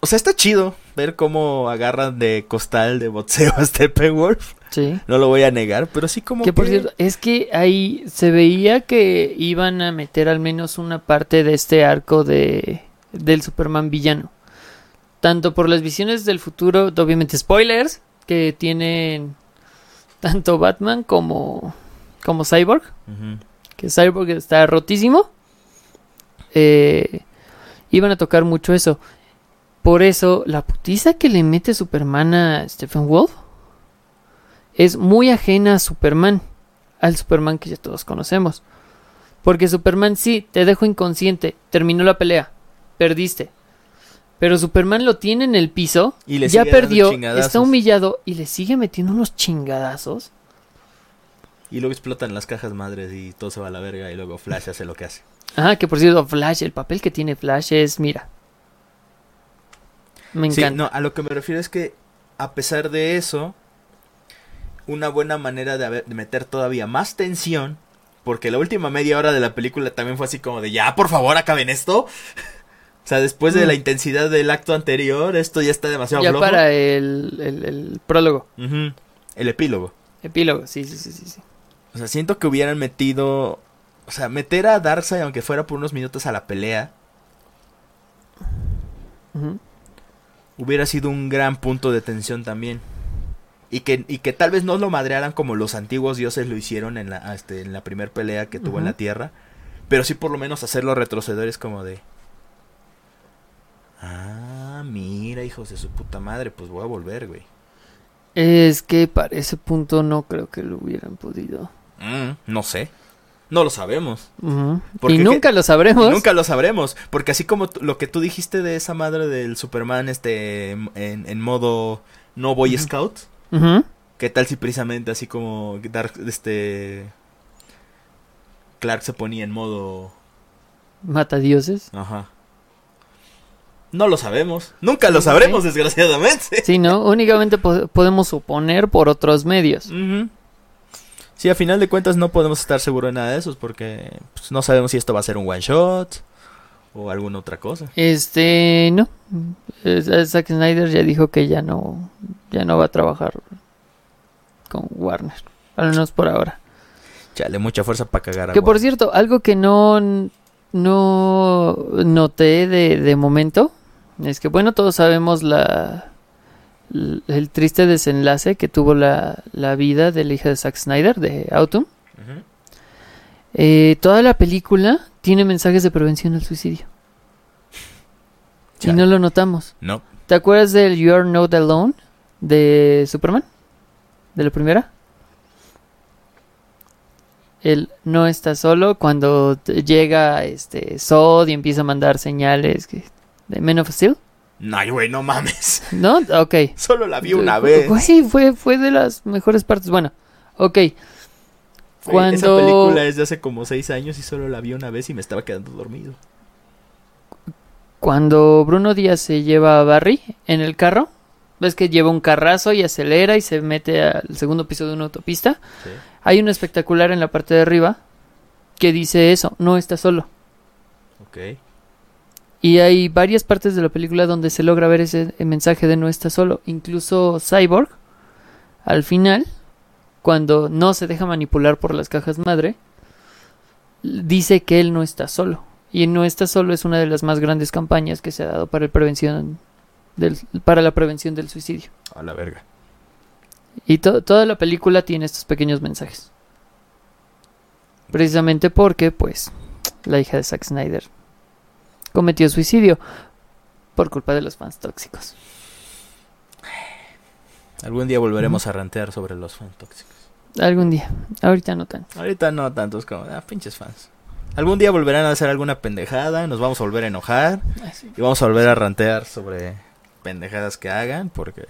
o sea, está chido ver cómo agarran de costal de boxeo a Steppenwolf. Sí. No lo voy a negar, pero sí como Que por cierto, es que ahí se veía que iban a meter al menos una parte de este arco de del Superman villano. Tanto por las visiones del futuro, obviamente spoilers, que tienen tanto Batman como, como Cyborg. Que Cyborg está rotísimo. Eh, iban a tocar mucho eso. Por eso, la putiza que le mete Superman a Stephen Wolf es muy ajena a Superman, al Superman que ya todos conocemos. Porque Superman sí, te dejo inconsciente, terminó la pelea, perdiste. Pero Superman lo tiene en el piso, Y le ya perdió, está humillado y le sigue metiendo unos chingadazos. Y luego explotan las cajas madres y todo se va a la verga y luego Flash hace lo que hace. Ah, que por cierto, Flash, el papel que tiene Flash es, mira. Me Sí, encanta. no, a lo que me refiero es que a pesar de eso, una buena manera de, haber- de meter todavía más tensión, porque la última media hora de la película también fue así como de ya, por favor, acaben esto. (laughs) O sea, después de Mm. la intensidad del acto anterior, esto ya está demasiado ya flojo. para el, el- el prólogo, El epílogo. epílogo, sí, sí, sí, sí. sí. O sea, siento que hubieran metido. O sea, meter a Darkseid, aunque fuera por unos minutos a la pelea. Hubiera sido un gran punto de tensión también. Y que, y que tal vez no lo madrearan como los antiguos dioses lo hicieron en la, este, en la primer pelea que tuvo en la. Tierra. Pero sí por lo menos hacerlo retroceder es como de... Ah, mira, hijos de su puta madre, pues voy a volver, güey. Es que para ese punto no creo que lo hubieran podido. Mm, no sé. No lo sabemos. Porque Y nunca lo sabremos. Y nunca lo sabremos. Porque así como lo que tú dijiste de esa madre del Superman este en, en modo no Boy. Scout. Ujú. ¿Qué tal si precisamente así como Dark, este Clark se ponía en modo Mata dioses. ajá? No lo sabemos. Nunca lo sabremos, desgraciadamente. Sí, ¿no? (laughs) Únicamente po- podemos suponer por otros medios. Sí, a final de cuentas no podemos estar seguros de nada de eso porque pues, no sabemos si esto va a ser un one shot o alguna otra cosa. Este, no. Zack Snyder ya dijo que ya no, ya no va a trabajar con Warner. Al menos por ahora. Chale, mucha fuerza para cagar a Que por cierto, algo que no, no noté de, de momento es que, bueno, todos sabemos la, el triste desenlace que tuvo la, la vida de la hija de Zack Snyder, de Autumn. Eh, toda la película tiene mensajes de prevención al suicidio. Y Chale. no lo notamos. No. ¿Te acuerdas del You Are Not Alone de Superman? ¿De la primera? Él no está solo cuando llega este Zod y empieza a mandar señales que- de Men of Steel. No, güey, no mames. ¿No? Ok. (laughs) Solo la vi una vez. Güey, fue, fue de las mejores partes. Bueno, ok. Güey, Esa Cuando, película es de hace como seis años y solo la vi una vez y me estaba quedando dormido. cuando Bruno Díaz se lleva a Barry en el carro, ves que lleva un carrazo y acelera y se mete al segundo piso de una autopista. Sí. Hay un espectacular en la parte de arriba que dice eso, no está solo. Ok. Y hay varias partes de la película donde se logra ver ese mensaje de no está solo. Incluso Cyborg, al final, cuando no se deja manipular por las cajas madre, dice que él no está solo. Y no está solo es una de las más grandes campañas que se ha dado para, el prevención del, para la prevención del suicidio. A la verga. Y to- toda la película tiene estos pequeños mensajes. Precisamente porque, pues, la hija de Zack Snyder cometió suicidio por culpa de los fans tóxicos. Algún día volveremos a rantear sobre los fans tóxicos. Algún día. Ahorita no tanto. Ahorita no tantos como, ah, pinches fans. Algún día volverán a hacer alguna pendejada, nos vamos a volver a enojar y vamos a volver a rantear sobre pendejadas que hagan porque...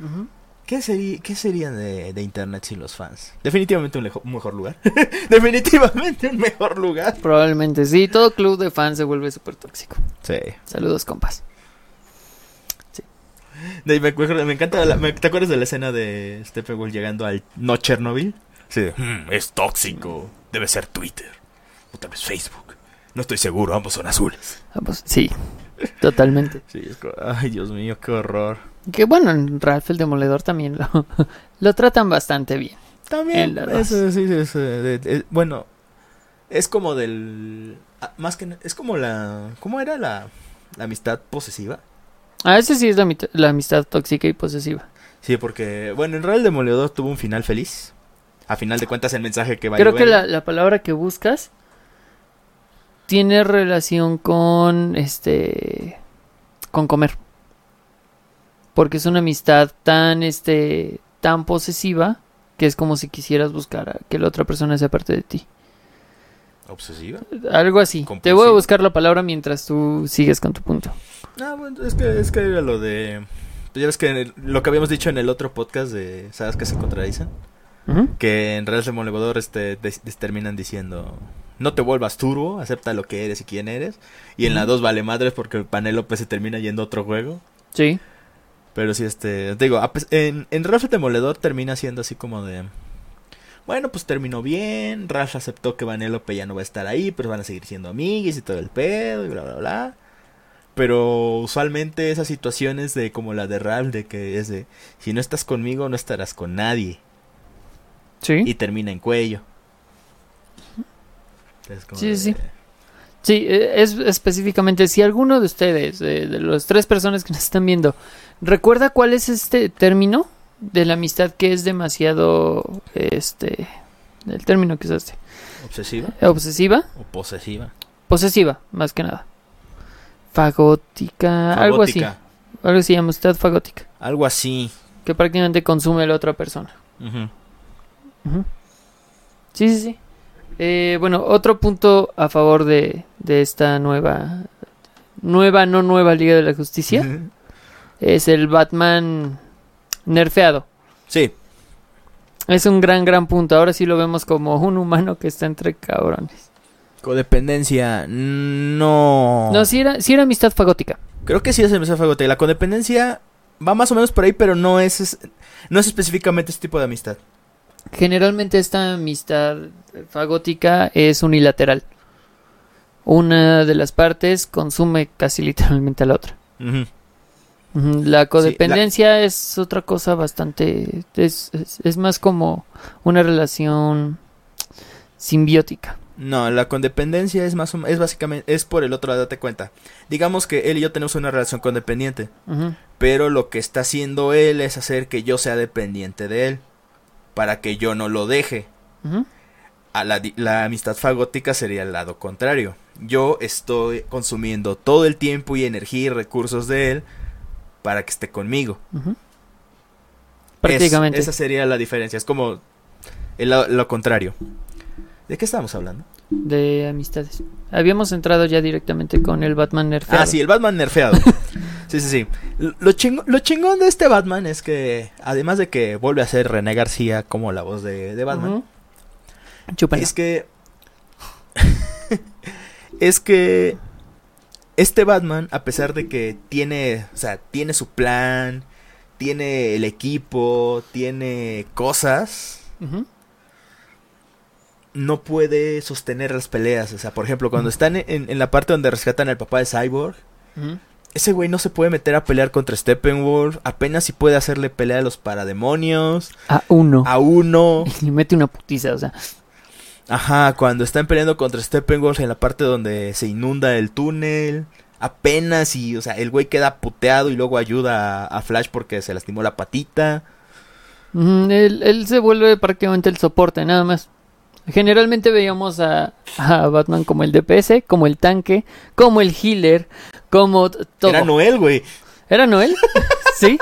Ujú. ¿Qué, sería, qué serían de, de internet sin los fans? Definitivamente un, lejo- un mejor lugar. (laughs) Definitivamente un mejor lugar. Probablemente sí. Todo club de fans se vuelve súper tóxico. Sí. Saludos, compas. De- me, acuerdo- me encanta, la- me- ¿te acuerdas de la escena de Steppenwolf llegando al no Chernobyl? Sí, "Mm, es tóxico. Debe ser Twitter. O tal vez Facebook. No estoy seguro, ambos son azules. Pues, sí, totalmente. Sí, es como, ay, Dios mío, qué horror. Que bueno, en Ralph el Demoledor también lo, (laughs) lo tratan bastante bien. También, eso, sí, sí, es, eh, de- de- bueno, es como del... ah, Más que... Es como la... ¿Cómo era la, la amistad posesiva? Ah, ese sí es la, amistad tóxica y posesiva. Sí, porque, bueno, en realidad el Demoledor tuvo un final feliz. A final de cuentas, el mensaje que va Creo que la, la palabra que buscas tiene relación con este con comer. Porque es una amistad tan este tan posesiva que es como si quisieras buscar a que la otra persona sea parte de ti. ¿Obsesiva? Algo así. Te voy a buscar la palabra mientras tú sigues con tu punto. Ah, bueno, es que, es que era lo de... pues Ya ves que el- lo que habíamos dicho en el otro podcast de... ¿Sabes que se contradicen? Que en Real Demoledor este, des- des- terminan diciendo... No te vuelvas turbo, acepta lo que eres y quién eres. Y en la 2 vale madres porque Panélope se termina yendo a otro juego. Sí. Pero sí, este, te digo, en, en Ralph el Demoledor termina siendo así como de... Bueno, pues terminó bien, Ralph aceptó que Vanellope ya no va a estar ahí, pero van a seguir siendo amiguis y todo el pedo y bla, bla, bla. Pero usualmente esas situaciones de como la de Ralph, de que es de, si no estás conmigo, no estarás con nadie. Sí. Y termina en cuello. Es como Sí, de- sí. Sí, eh, es específicamente si alguno de ustedes, de las tres personas que nos están viendo, recuerda cuál es este término de la amistad que es demasiado, este, el término que usaste, ¿Obsesiva obsesiva, o posesiva? posesiva, más que nada, fagótica, algo así, algo así, amistad fagótica, Algo así. que prácticamente consume a la otra persona. Sí, sí, sí. Eh, bueno, otro punto a favor de, de esta nueva, nueva, no nueva Liga de la Justicia (laughs) es el Batman nerfeado. Sí, Es un gran, gran punto. Ahora sí lo vemos como un humano que está entre cabrones. codependencia, no. No, sí era, sí era amistad fagótica. Creo que sí es mensaje fagote. La codependencia va más o menos por ahí, pero no es, es- no es específicamente este tipo de amistad. Generalmente esta amistad fagótica es unilateral. Una de las partes consume casi literalmente a la otra. La codependencia es otra cosa bastante... Es, es- es más como una relación simbiótica. No, la codependencia es más es básicamente es por el otro lado, date cuenta. Digamos que él y yo tenemos una relación codependiente, Ujú, pero lo que está haciendo él es hacer que yo sea dependiente de él para que yo no lo deje. A la, la amistad fagótica sería el lado contrario. Yo estoy consumiendo todo el tiempo y energía y recursos de él para que esté conmigo. Prácticamente. esa sería la diferencia. Es como el lo, lo contrario. ¿De qué estábamos hablando? De amistades. Habíamos entrado ya directamente con el Batman nerfeado. Ah, sí, el Batman nerfeado. (laughs) sí, sí, sí. Lo, chingo- lo chingón de este Batman es que, además de que vuelve a ser René García como la voz de, de Batman, es que. (laughs) es que. Este Batman, a pesar de que tiene. O sea, tiene su plan, tiene el equipo, tiene cosas. No puede sostener las peleas. O sea, por ejemplo, cuando están en, en la parte donde rescatan al papá de Cyborg. Ese güey no se puede meter a pelear contra Steppenwolf. Apenas si puede hacerle pelea a los parademonios. A uno. A uno. (laughs) Y le mete una putiza, o sea. Ajá, cuando están peleando contra Steppenwolf en la parte donde se inunda el túnel. Apenas y, o sea, el güey queda puteado y luego ayuda a, Flash porque se lastimó la patita. Él, él se vuelve prácticamente el soporte, nada más. Generalmente veíamos a, a Batman como el DPS, como el tanque, como el healer, como todo. Era Noel, güey. ¿Era Noel? (laughs) sí.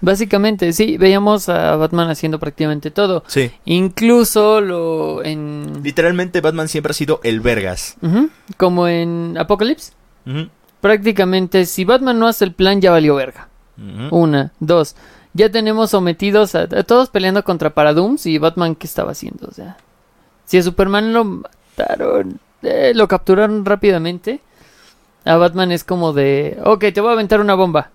Básicamente, sí, veíamos a Batman haciendo prácticamente todo. Sí. Incluso lo en... Literalmente Batman siempre ha sido el vergas. Ujú, como en Apocalypse. Ujú, Prácticamente, si Batman no hace el plan, ya valió verga. Una, dos. Ya tenemos sometidos a, a todos peleando contra Paradooms y Batman, ¿qué estaba haciendo? O sea, si a Superman lo mataron, eh, lo capturaron rápidamente, a Batman es como de, ok, te voy a aventar una bomba.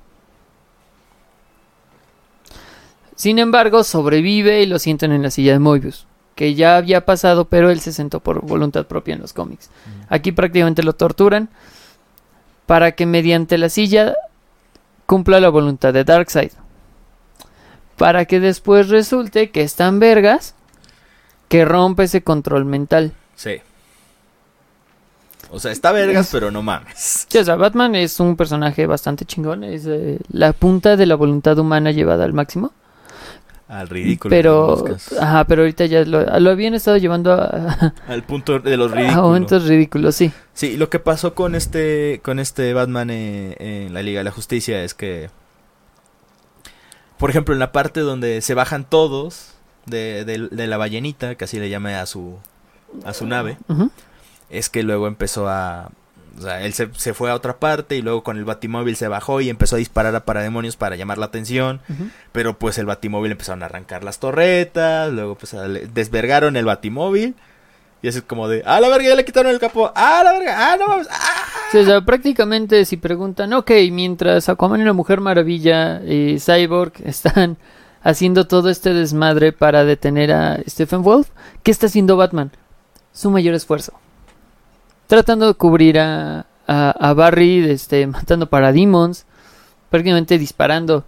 Sin embargo, sobrevive y lo sienten en la silla de Mobius. que ya había pasado, pero él se sentó por voluntad propia en los cómics. Aquí prácticamente lo torturan para que mediante la silla cumpla la voluntad de Darkseid. Para que después resulte que están vergas que rompe ese control mental. Sí. O sea, está vergas, pero no mames. Sí, o sea, Batman es un personaje bastante chingón, es eh, la punta de la voluntad humana llevada al máximo. Al ridículo. Pero, ajá, pero ahorita ya lo, lo habían estado llevando a, (laughs) Al punto de los a ridículos. momentos ridículos, sí. Sí, lo que pasó con este con este Batman eh, en la Liga de la Justicia es que por ejemplo, en la parte donde se bajan todos de, de- de la ballenita, que así le llame a su a su nave, es que luego empezó a o sea, él se, se fue a otra parte y luego con el batimóvil se bajó y empezó a disparar a parademonios para llamar la atención. Pero pues el batimóvil empezaron a arrancar las torretas, luego pues desvergaron el batimóvil. Y así es como de, ah, la verga, ya le quitaron el capó, ah, la verga, ah, no mames, ah. Sí, o sea, prácticamente si preguntan, ok, mientras Aquaman y la Mujer Maravilla y Cyborg (laughs) están haciendo todo este desmadre para detener a Stephen Wolf, ¿qué está haciendo Batman? Su mayor esfuerzo. Tratando de cubrir a, a, a Barry, este, matando parademons, prácticamente disparando.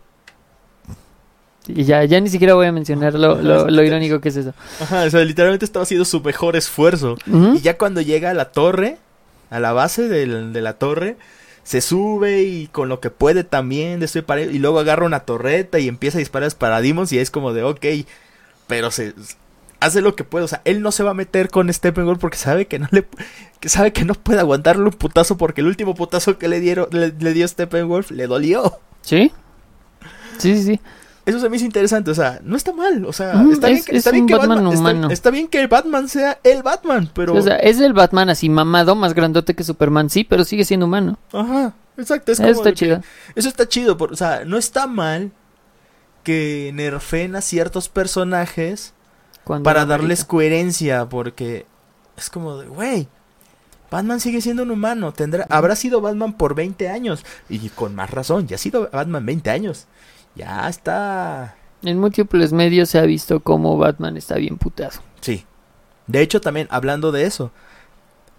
Y ya, ya ni siquiera voy a mencionar lo, lo, (laughs) lo irónico que es eso. Ajá, o sea, literalmente estaba haciendo su mejor esfuerzo. Y ya cuando llega a la torre, a la base del- de la torre, se sube y con lo que puede también destruye pared. Y luego agarra una torreta y empieza a disparar paradimos y es como de, ok, pero se hace lo que puede. O sea, él no se va a meter con Steppenwolf porque sabe que no le que sabe que no puede aguantarle un putazo porque el último putazo que le dieron le, dio Steppenwolf le dolió. Sí, sí, sí. Eso se me hizo interesante, o sea, no está mal, o sea, está, bien es- que, está es bien que Batman Batman, está- humano. está bien que Batman sea el Batman, pero O sea, es el Batman así mamado, más grandote que Superman, sí, pero sigue siendo humano. Ajá, exacto. Es Eso como está que- chido. Eso está chido. por- o sea, no está mal que nerfen a ciertos personajes Cuando para darles coherencia. Porque es como de, güey, Batman sigue siendo un humano. Tendrá, habrá sido Batman por 20 años. Y con más razón, ya ha sido Batman 20 años. Ya está. En múltiples medios se ha visto cómo Batman está bien puteado. Sí. De hecho, también hablando de eso,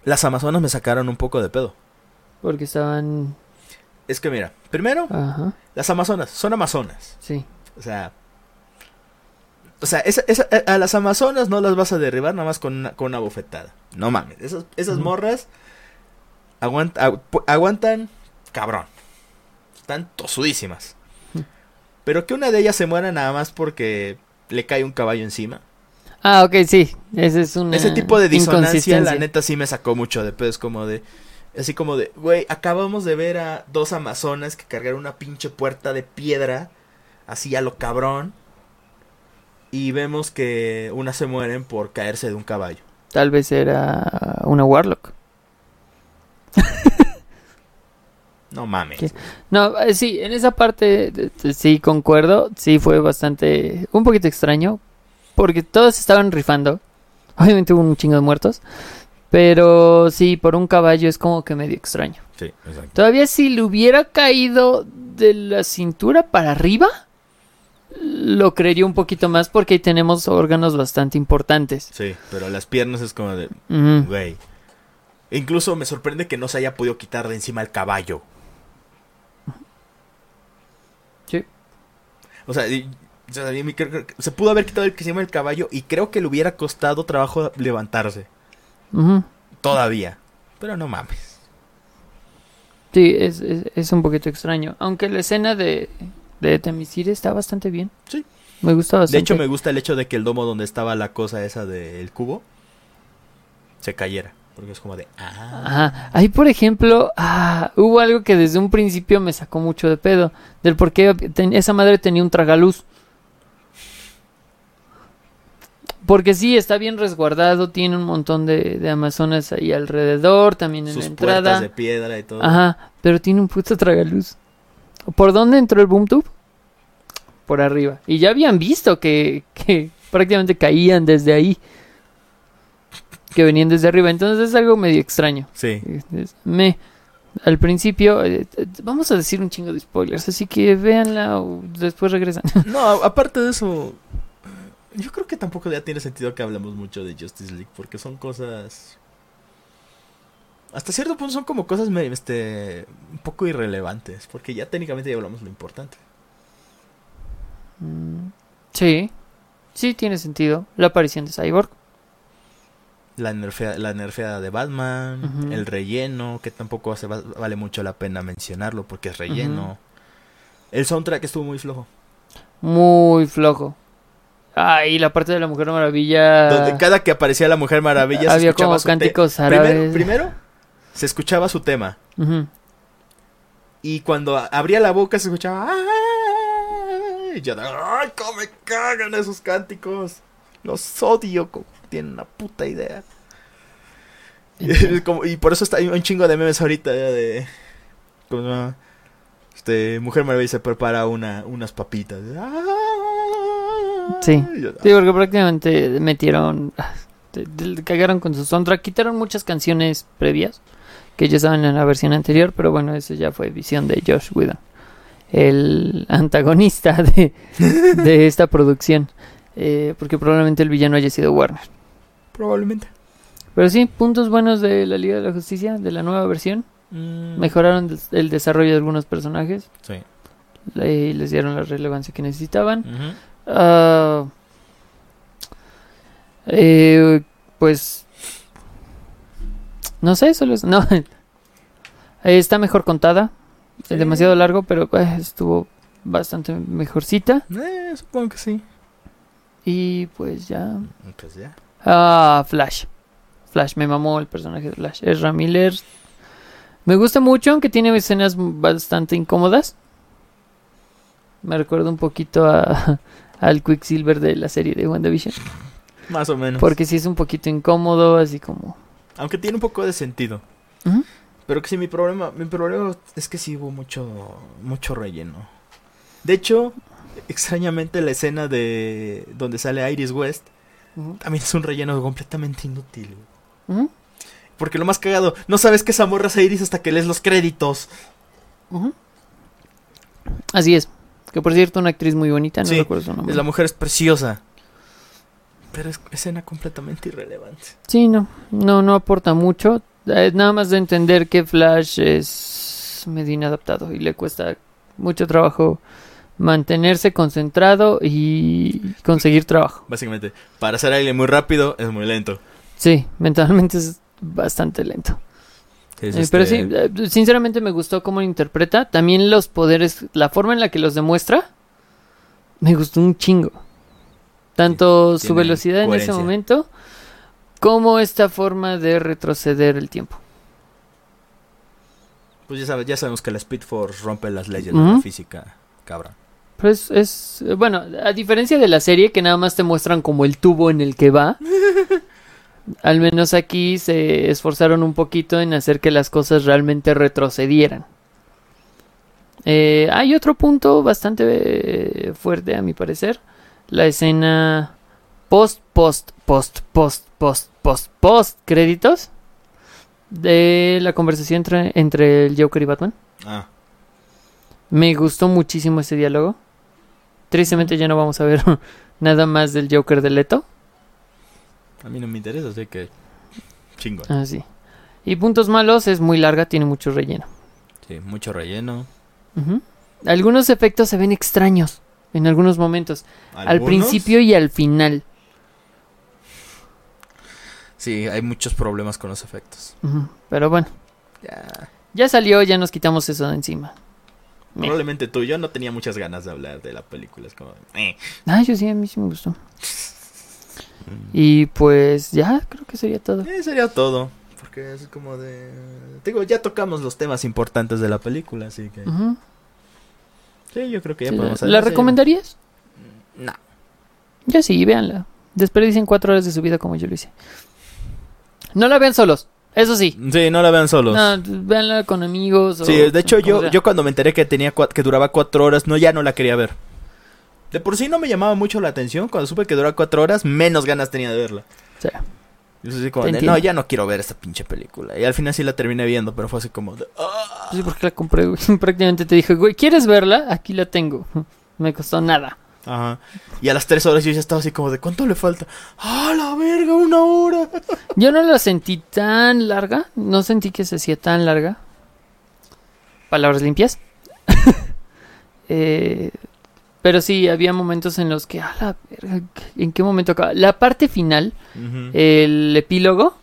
las Amazonas me sacaron un poco de pedo. Porque estaban. Es que mira, primero, Ajá, las Amazonas son Amazonas. sí. O sea. O sea, esa- esa- a las Amazonas no las vas a derribar nada más con una, con una bofetada. No mames. Esas, morras aguant- agu- pu- aguantan cabrón. Están tosudísimas. Pero que una de ellas se muera nada más porque le cae un caballo encima. Ah, ok, sí. Ese es un. Ese tipo de disonancia, la neta, sí me sacó mucho de pedo. Es como de. Así como de, güey, acabamos de ver a dos amazonas que cargaron una pinche puerta de piedra. Así a lo cabrón. Y vemos que unas se mueren por caerse de un caballo. Tal vez era una Warlock. (laughs) No mames. ¿Qué? No, eh, sí, en esa parte de- de- sí concuerdo. Sí fue bastante. Un poquito extraño. Porque todos estaban rifando. Obviamente hubo un chingo de muertos. Pero sí, por un caballo es como que medio extraño. Sí, exacto. Todavía si le hubiera caído de la cintura para arriba, lo creería un poquito más porque ahí tenemos órganos bastante importantes. Sí, pero las piernas es como de, güey. Incluso me sorprende que no se haya podido quitar de encima el caballo. O sea, y- o sea, y mi- creo- creo que se pudo haber quitado el encima del caballo y creo que le hubiera costado trabajo levantarse. Todavía. Pero no mames. Sí, es, es, es un poquito extraño. Aunque la escena de, de Temisire está bastante bien. Sí. Me gusta bastante. De hecho, me gusta el hecho de que el domo donde estaba la cosa esa del cubo se cayera. Porque es como de. Ah. Ajá. Ahí, por ejemplo, ah, hubo algo que desde un principio me sacó mucho de pedo. Del por qué ten- esa madre tenía un tragaluz. Porque sí, está bien resguardado, tiene un montón de, de amazonas ahí alrededor, también en Sus la puertas entrada. de piedra y todo. Ajá, pero tiene un puto tragaluz. ¿Por dónde entró el boom tube? Por arriba. Y ya habían visto que, que prácticamente caían desde ahí. Que venían desde arriba. Entonces es algo medio extraño. Sí. Es- Me, al principio, eh, eh, vamos a decir un chingo de spoilers, así que véanla o después regresan. (laughs) No, aparte de eso. Yo creo que tampoco ya tiene sentido que hablemos mucho de Justice League, porque son cosas... Hasta cierto punto son como cosas este, un poco irrelevantes, porque ya técnicamente ya hablamos lo importante. Mm, sí, sí tiene sentido. La aparición de Cyborg. La, nerfea- la nerfeada de Batman, Ujú. el relleno, que tampoco hace, va- vale mucho la pena mencionarlo porque es relleno. El soundtrack estuvo muy flojo. Muy flojo. Ah, y la parte de la Mujer Maravilla. Donde cada que aparecía la Mujer Maravilla se había escuchaba como cánticos Primero, árabes. primero se escuchaba su tema. Ujú. Y cuando abría la boca se escuchaba. "Ay", Y yo, ¡ay, cómo me cagan esos cánticos! Los odio, como tienen una puta idea. Y, (laughs) como- y por eso está hay un chingo de memes ahorita ya de. ¿cómo se llama? Este, Mujer Maravilla se prepara una, unas papitas. Sí. Sí, porque prácticamente metieron. ah, Cagaron con su soundtrack. Quitaron muchas canciones previas que ya estaban en la versión anterior, pero bueno, eso ya fue visión de Josh Whedon, el antagonista de, (laughs) de esta producción. eh, porque probablemente el villano haya sido Warner. Probablemente. Pero sí, puntos buenos de la Liga de la Justicia, de la nueva versión. Mm, Mejoraron el desarrollo de algunos personajes Sí. y les dieron la relevancia que necesitaban. Ah, eh, pues no sé, solo es, (laughs) no Eh, está mejor contada, Sí. es demasiado largo, pero eh, estuvo bastante mejorcita Eh, supongo que sí. y pues ya. Pues ya. Ah, Flash, Flash me mamó el personaje de Flash, Ezra Miller. Me gusta mucho, aunque tiene escenas bastante incómodas. Me recuerda un poquito a, (laughs) al Quicksilver de la serie de WandaVision. Más o menos. Porque sí es un poquito incómodo, así como... Aunque tiene un poco de sentido. Pero que sí, mi problema, mi problema es que sí hubo mucho, mucho relleno. De hecho, extrañamente la escena de donde sale Iris West también es un relleno completamente inútil. Porque lo más cagado, no sabes que esa morra es Iris hasta que lees los créditos. Así es. Que por cierto, una actriz muy bonita, no Sí, recuerdo su nombre. Es la mujer es preciosa. Pero es escena completamente irrelevante. Sí, no, no, no aporta mucho. Eh, nada más de entender que Flash es medio inadaptado y le cuesta mucho trabajo mantenerse concentrado y conseguir trabajo. Básicamente, para hacer alguien muy rápido es muy lento. Sí, mentalmente es bastante lento. Es Eh, Pero sí, este- eh, sinceramente me gustó cómo lo interpreta. También los poderes, la forma en la que los demuestra, me gustó un chingo. Tanto Sí, su velocidad en ese momento, como esta forma de retroceder el tiempo. Pues ya, sabe- ya sabemos que la Speed Force rompe las leyes de la física, cabrón. Es, bueno, a diferencia de la serie que nada más te muestran como el tubo en el que va, (laughs) al menos aquí se esforzaron un poquito en hacer que las cosas realmente retrocedieran. Eh, hay otro punto bastante eh, fuerte a mi parecer, la escena post, post, post, post, post, post, post créditos de la conversación entre, entre el Joker y Batman. Ah, Me gustó muchísimo ese diálogo. Tristemente ya no vamos a ver (laughs) nada más del Joker de Leto. a mí no me interesa, así que chingo. Ah, sí. Y puntos malos, es muy larga, tiene mucho relleno. Sí, mucho relleno. Algunos efectos se ven extraños en algunos momentos. Al principio y al final. Sí, hay muchos problemas con los efectos. Pero bueno, Ya. ya salió, ya nos quitamos eso de encima. Meh. Probablemente tú, yo no tenía muchas ganas de hablar de la película. Es como, eh. Ah, yo sí, a mí sí me gustó. Y pues ya, creo que sería todo. Eh, sería todo. Porque es como de. Digo, ya tocamos los temas importantes de la película, así que. Sí, yo creo que ya Sí, podemos ¿La hablar. recomendarías? No. Yo sí, véanla. Desperdicien cuatro horas de su vida como yo lo hice. No la vean solos, eso sí. Sí, no la vean solos. No, véanla con amigos. o sí, de hecho, yo, sea. yo cuando me enteré que tenía cua- que duraba cuatro horas, no, ya no la quería ver. De por sí no me llamaba mucho la atención. Cuando supe que duraba cuatro horas, menos ganas tenía de verla. Sí. Yo así como de, no, ya no quiero ver esta pinche película. Y al final sí la terminé viendo, pero fue así como de, "Ah". Sí, porque la compré, güey. (laughs) Prácticamente te dije, güey, ¿quieres verla? Aquí la tengo. (laughs) Me costó nada. Ajá. Y a las tres horas yo ya estaba así como de, ¿cuánto le falta? ¡Ah, la verga! ¡Una hora! (laughs) Yo no la sentí tan larga. No sentí que se hacía tan larga. Palabras limpias. (laughs) Eh, pero sí, había momentos en los que, a la verga, ¿en qué momento acaba? La parte final, el epílogo,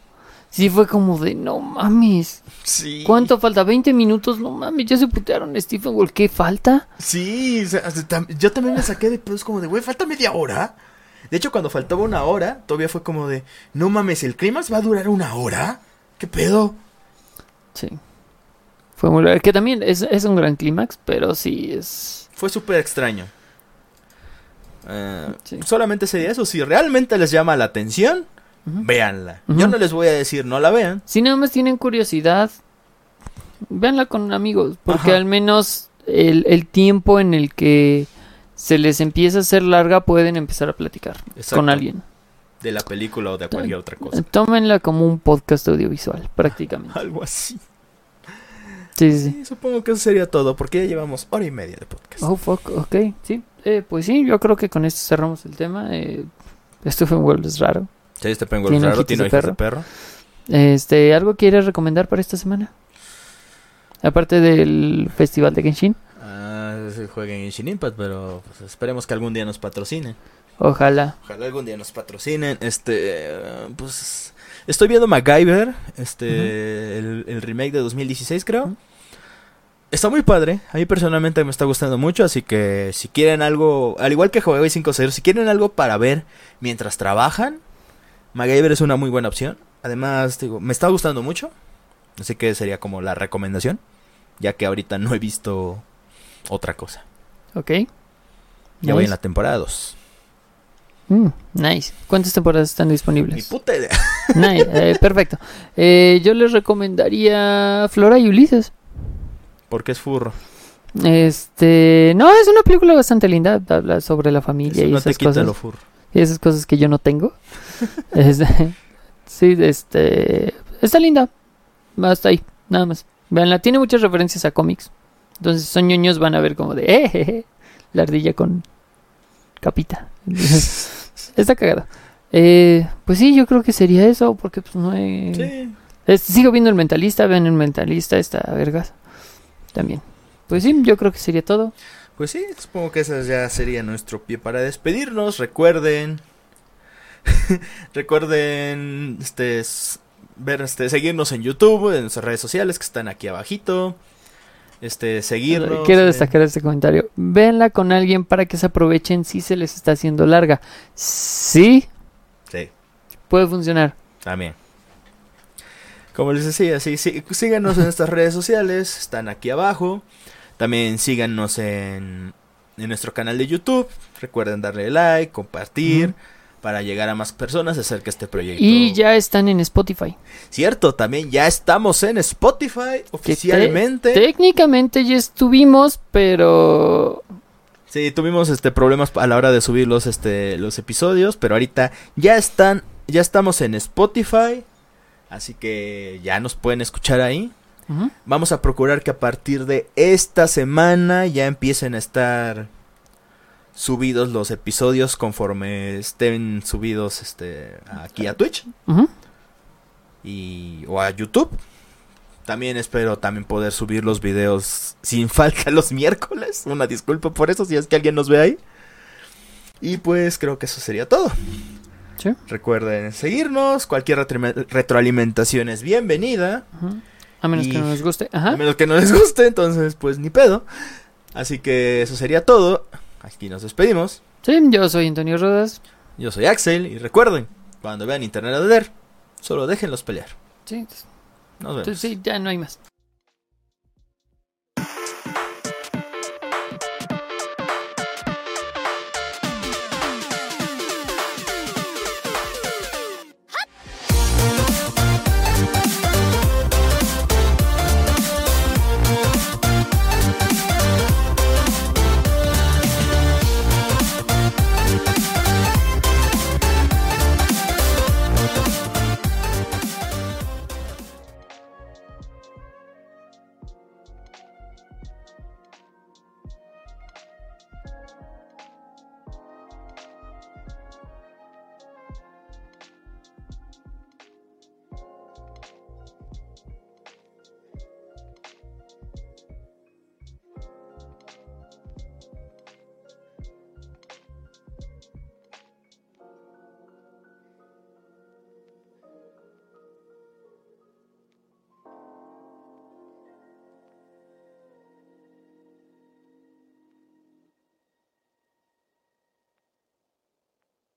sí fue como de, no mames, sí. ¿cuánto falta? ¿20 minutos? No mames, ya se putearon a Stephen Wall, ¿qué falta? Sí, o sea, yo también me saqué de pedos como de, güey, falta media hora. De hecho, cuando faltaba una hora, todavía fue como de, no mames, ¿el clímax va a durar una hora? ¿Qué pedo? Sí. Fue muy largo, que también es, es un gran clímax, pero sí es... Fue súper extraño. Eh, Sí. Solamente sería eso. Si realmente les llama la atención, Ujú. véanla. Ujú. Yo no les voy a decir no la vean. Si nada más tienen curiosidad, véanla con amigos, porque Ajá. al menos el, el tiempo en el que se les empieza a hacer larga pueden empezar a platicar Exacto. con alguien. De la película o de cualquier otra cosa. Tómenla como un podcast audiovisual, prácticamente. (laughs) Algo así. Sí, sí, sí. Supongo que eso sería todo, porque ya llevamos hora y media de podcast. Oh, fuck, ok, sí. Eh, pues sí, yo creo que con esto cerramos el tema. Eh, Stephen World es raro. Sí, este raro, tiene de ojitos de perro. Este, ¿algo quieres recomendar para esta semana? Aparte del festival de Genshin. Ah, jueguen en Shin Impact, pero pues, esperemos que algún día nos patrocinen. Ojalá. Ojalá algún día nos patrocinen. Este, eh, pues estoy viendo MacGyver, este, el, el remake de 2016 creo. Ujú. Está muy padre, a mí personalmente me está gustando mucho, así que si quieren algo, al igual que Huawei 5.0, si quieren algo para ver mientras trabajan, MacGyver es una muy buena opción. Además, digo, me está gustando mucho, así que sería como la recomendación, ya que ahorita no he visto otra cosa. Ok. Ya voy en la temporada 2. Mm, nice. ¿Cuántas temporadas están Ni disponibles? puta idea. (laughs) nice. eh, perfecto. Eh, yo les recomendaría Flora y Ulises. Porque es furro. Este, no, es una película bastante linda. Habla sobre la familia Eso y no te esas quita cosas. lo furro. Y esas cosas que yo no tengo. (laughs) Este, sí, este, está linda. Hasta ahí, nada más. Veanla, tiene muchas referencias a cómics. Entonces, son ñoños van a ver como de, eh, la ardilla con capita. (laughs) está cagado. Eh, pues sí, yo creo que sería eso, porque pues no he... Sí. Es- sigo viendo el mentalista, vean el mentalista, está vergas. También. Pues sí, yo creo que sería todo. Pues sí, supongo que ese ya sería nuestro pie para despedirnos. Recuerden. (laughs) recuerden este ver este seguirnos en YouTube, en nuestras redes sociales que están aquí abajito. Este seguirnos. Quiero eh, destacar este comentario. Véanla con alguien para que se aprovechen si se les está haciendo larga. Sí, Sí, puede funcionar. también. Como les decía, sí, sí, síganos en nuestras redes sociales, están aquí abajo. También síganos en, en nuestro canal de YouTube. Recuerden darle like, compartir. Para llegar a más personas acerca de este proyecto. Y ya están en Spotify. Cierto, también ya estamos en Spotify oficialmente. Técnicamente ya estuvimos, pero Sí, tuvimos este problemas a la hora de subir los este los episodios, pero ahorita ya están ya estamos en Spotify, así que ya nos pueden escuchar ahí. Vamos a procurar que a partir de esta semana ya empiecen a estar subidos los episodios conforme estén subidos este aquí a Twitch y o a YouTube. También espero también poder subir los videos sin (laughs) falta los miércoles. Una disculpa por eso si es que alguien nos ve ahí. Y pues creo que eso sería todo. Sí. Recuerden seguirnos, cualquier retroalime- retroalimentación es bienvenida. A menos Y- que no nos guste. A Ajá. menos que no les guste, entonces pues ni pedo. Así que eso sería todo. Aquí nos despedimos. Sí, yo soy Antonio Rodas. Yo soy Axel y recuerden, cuando vean Internet a solo déjenlos pelear. Sí, Nos vemos. sí, ya no hay más.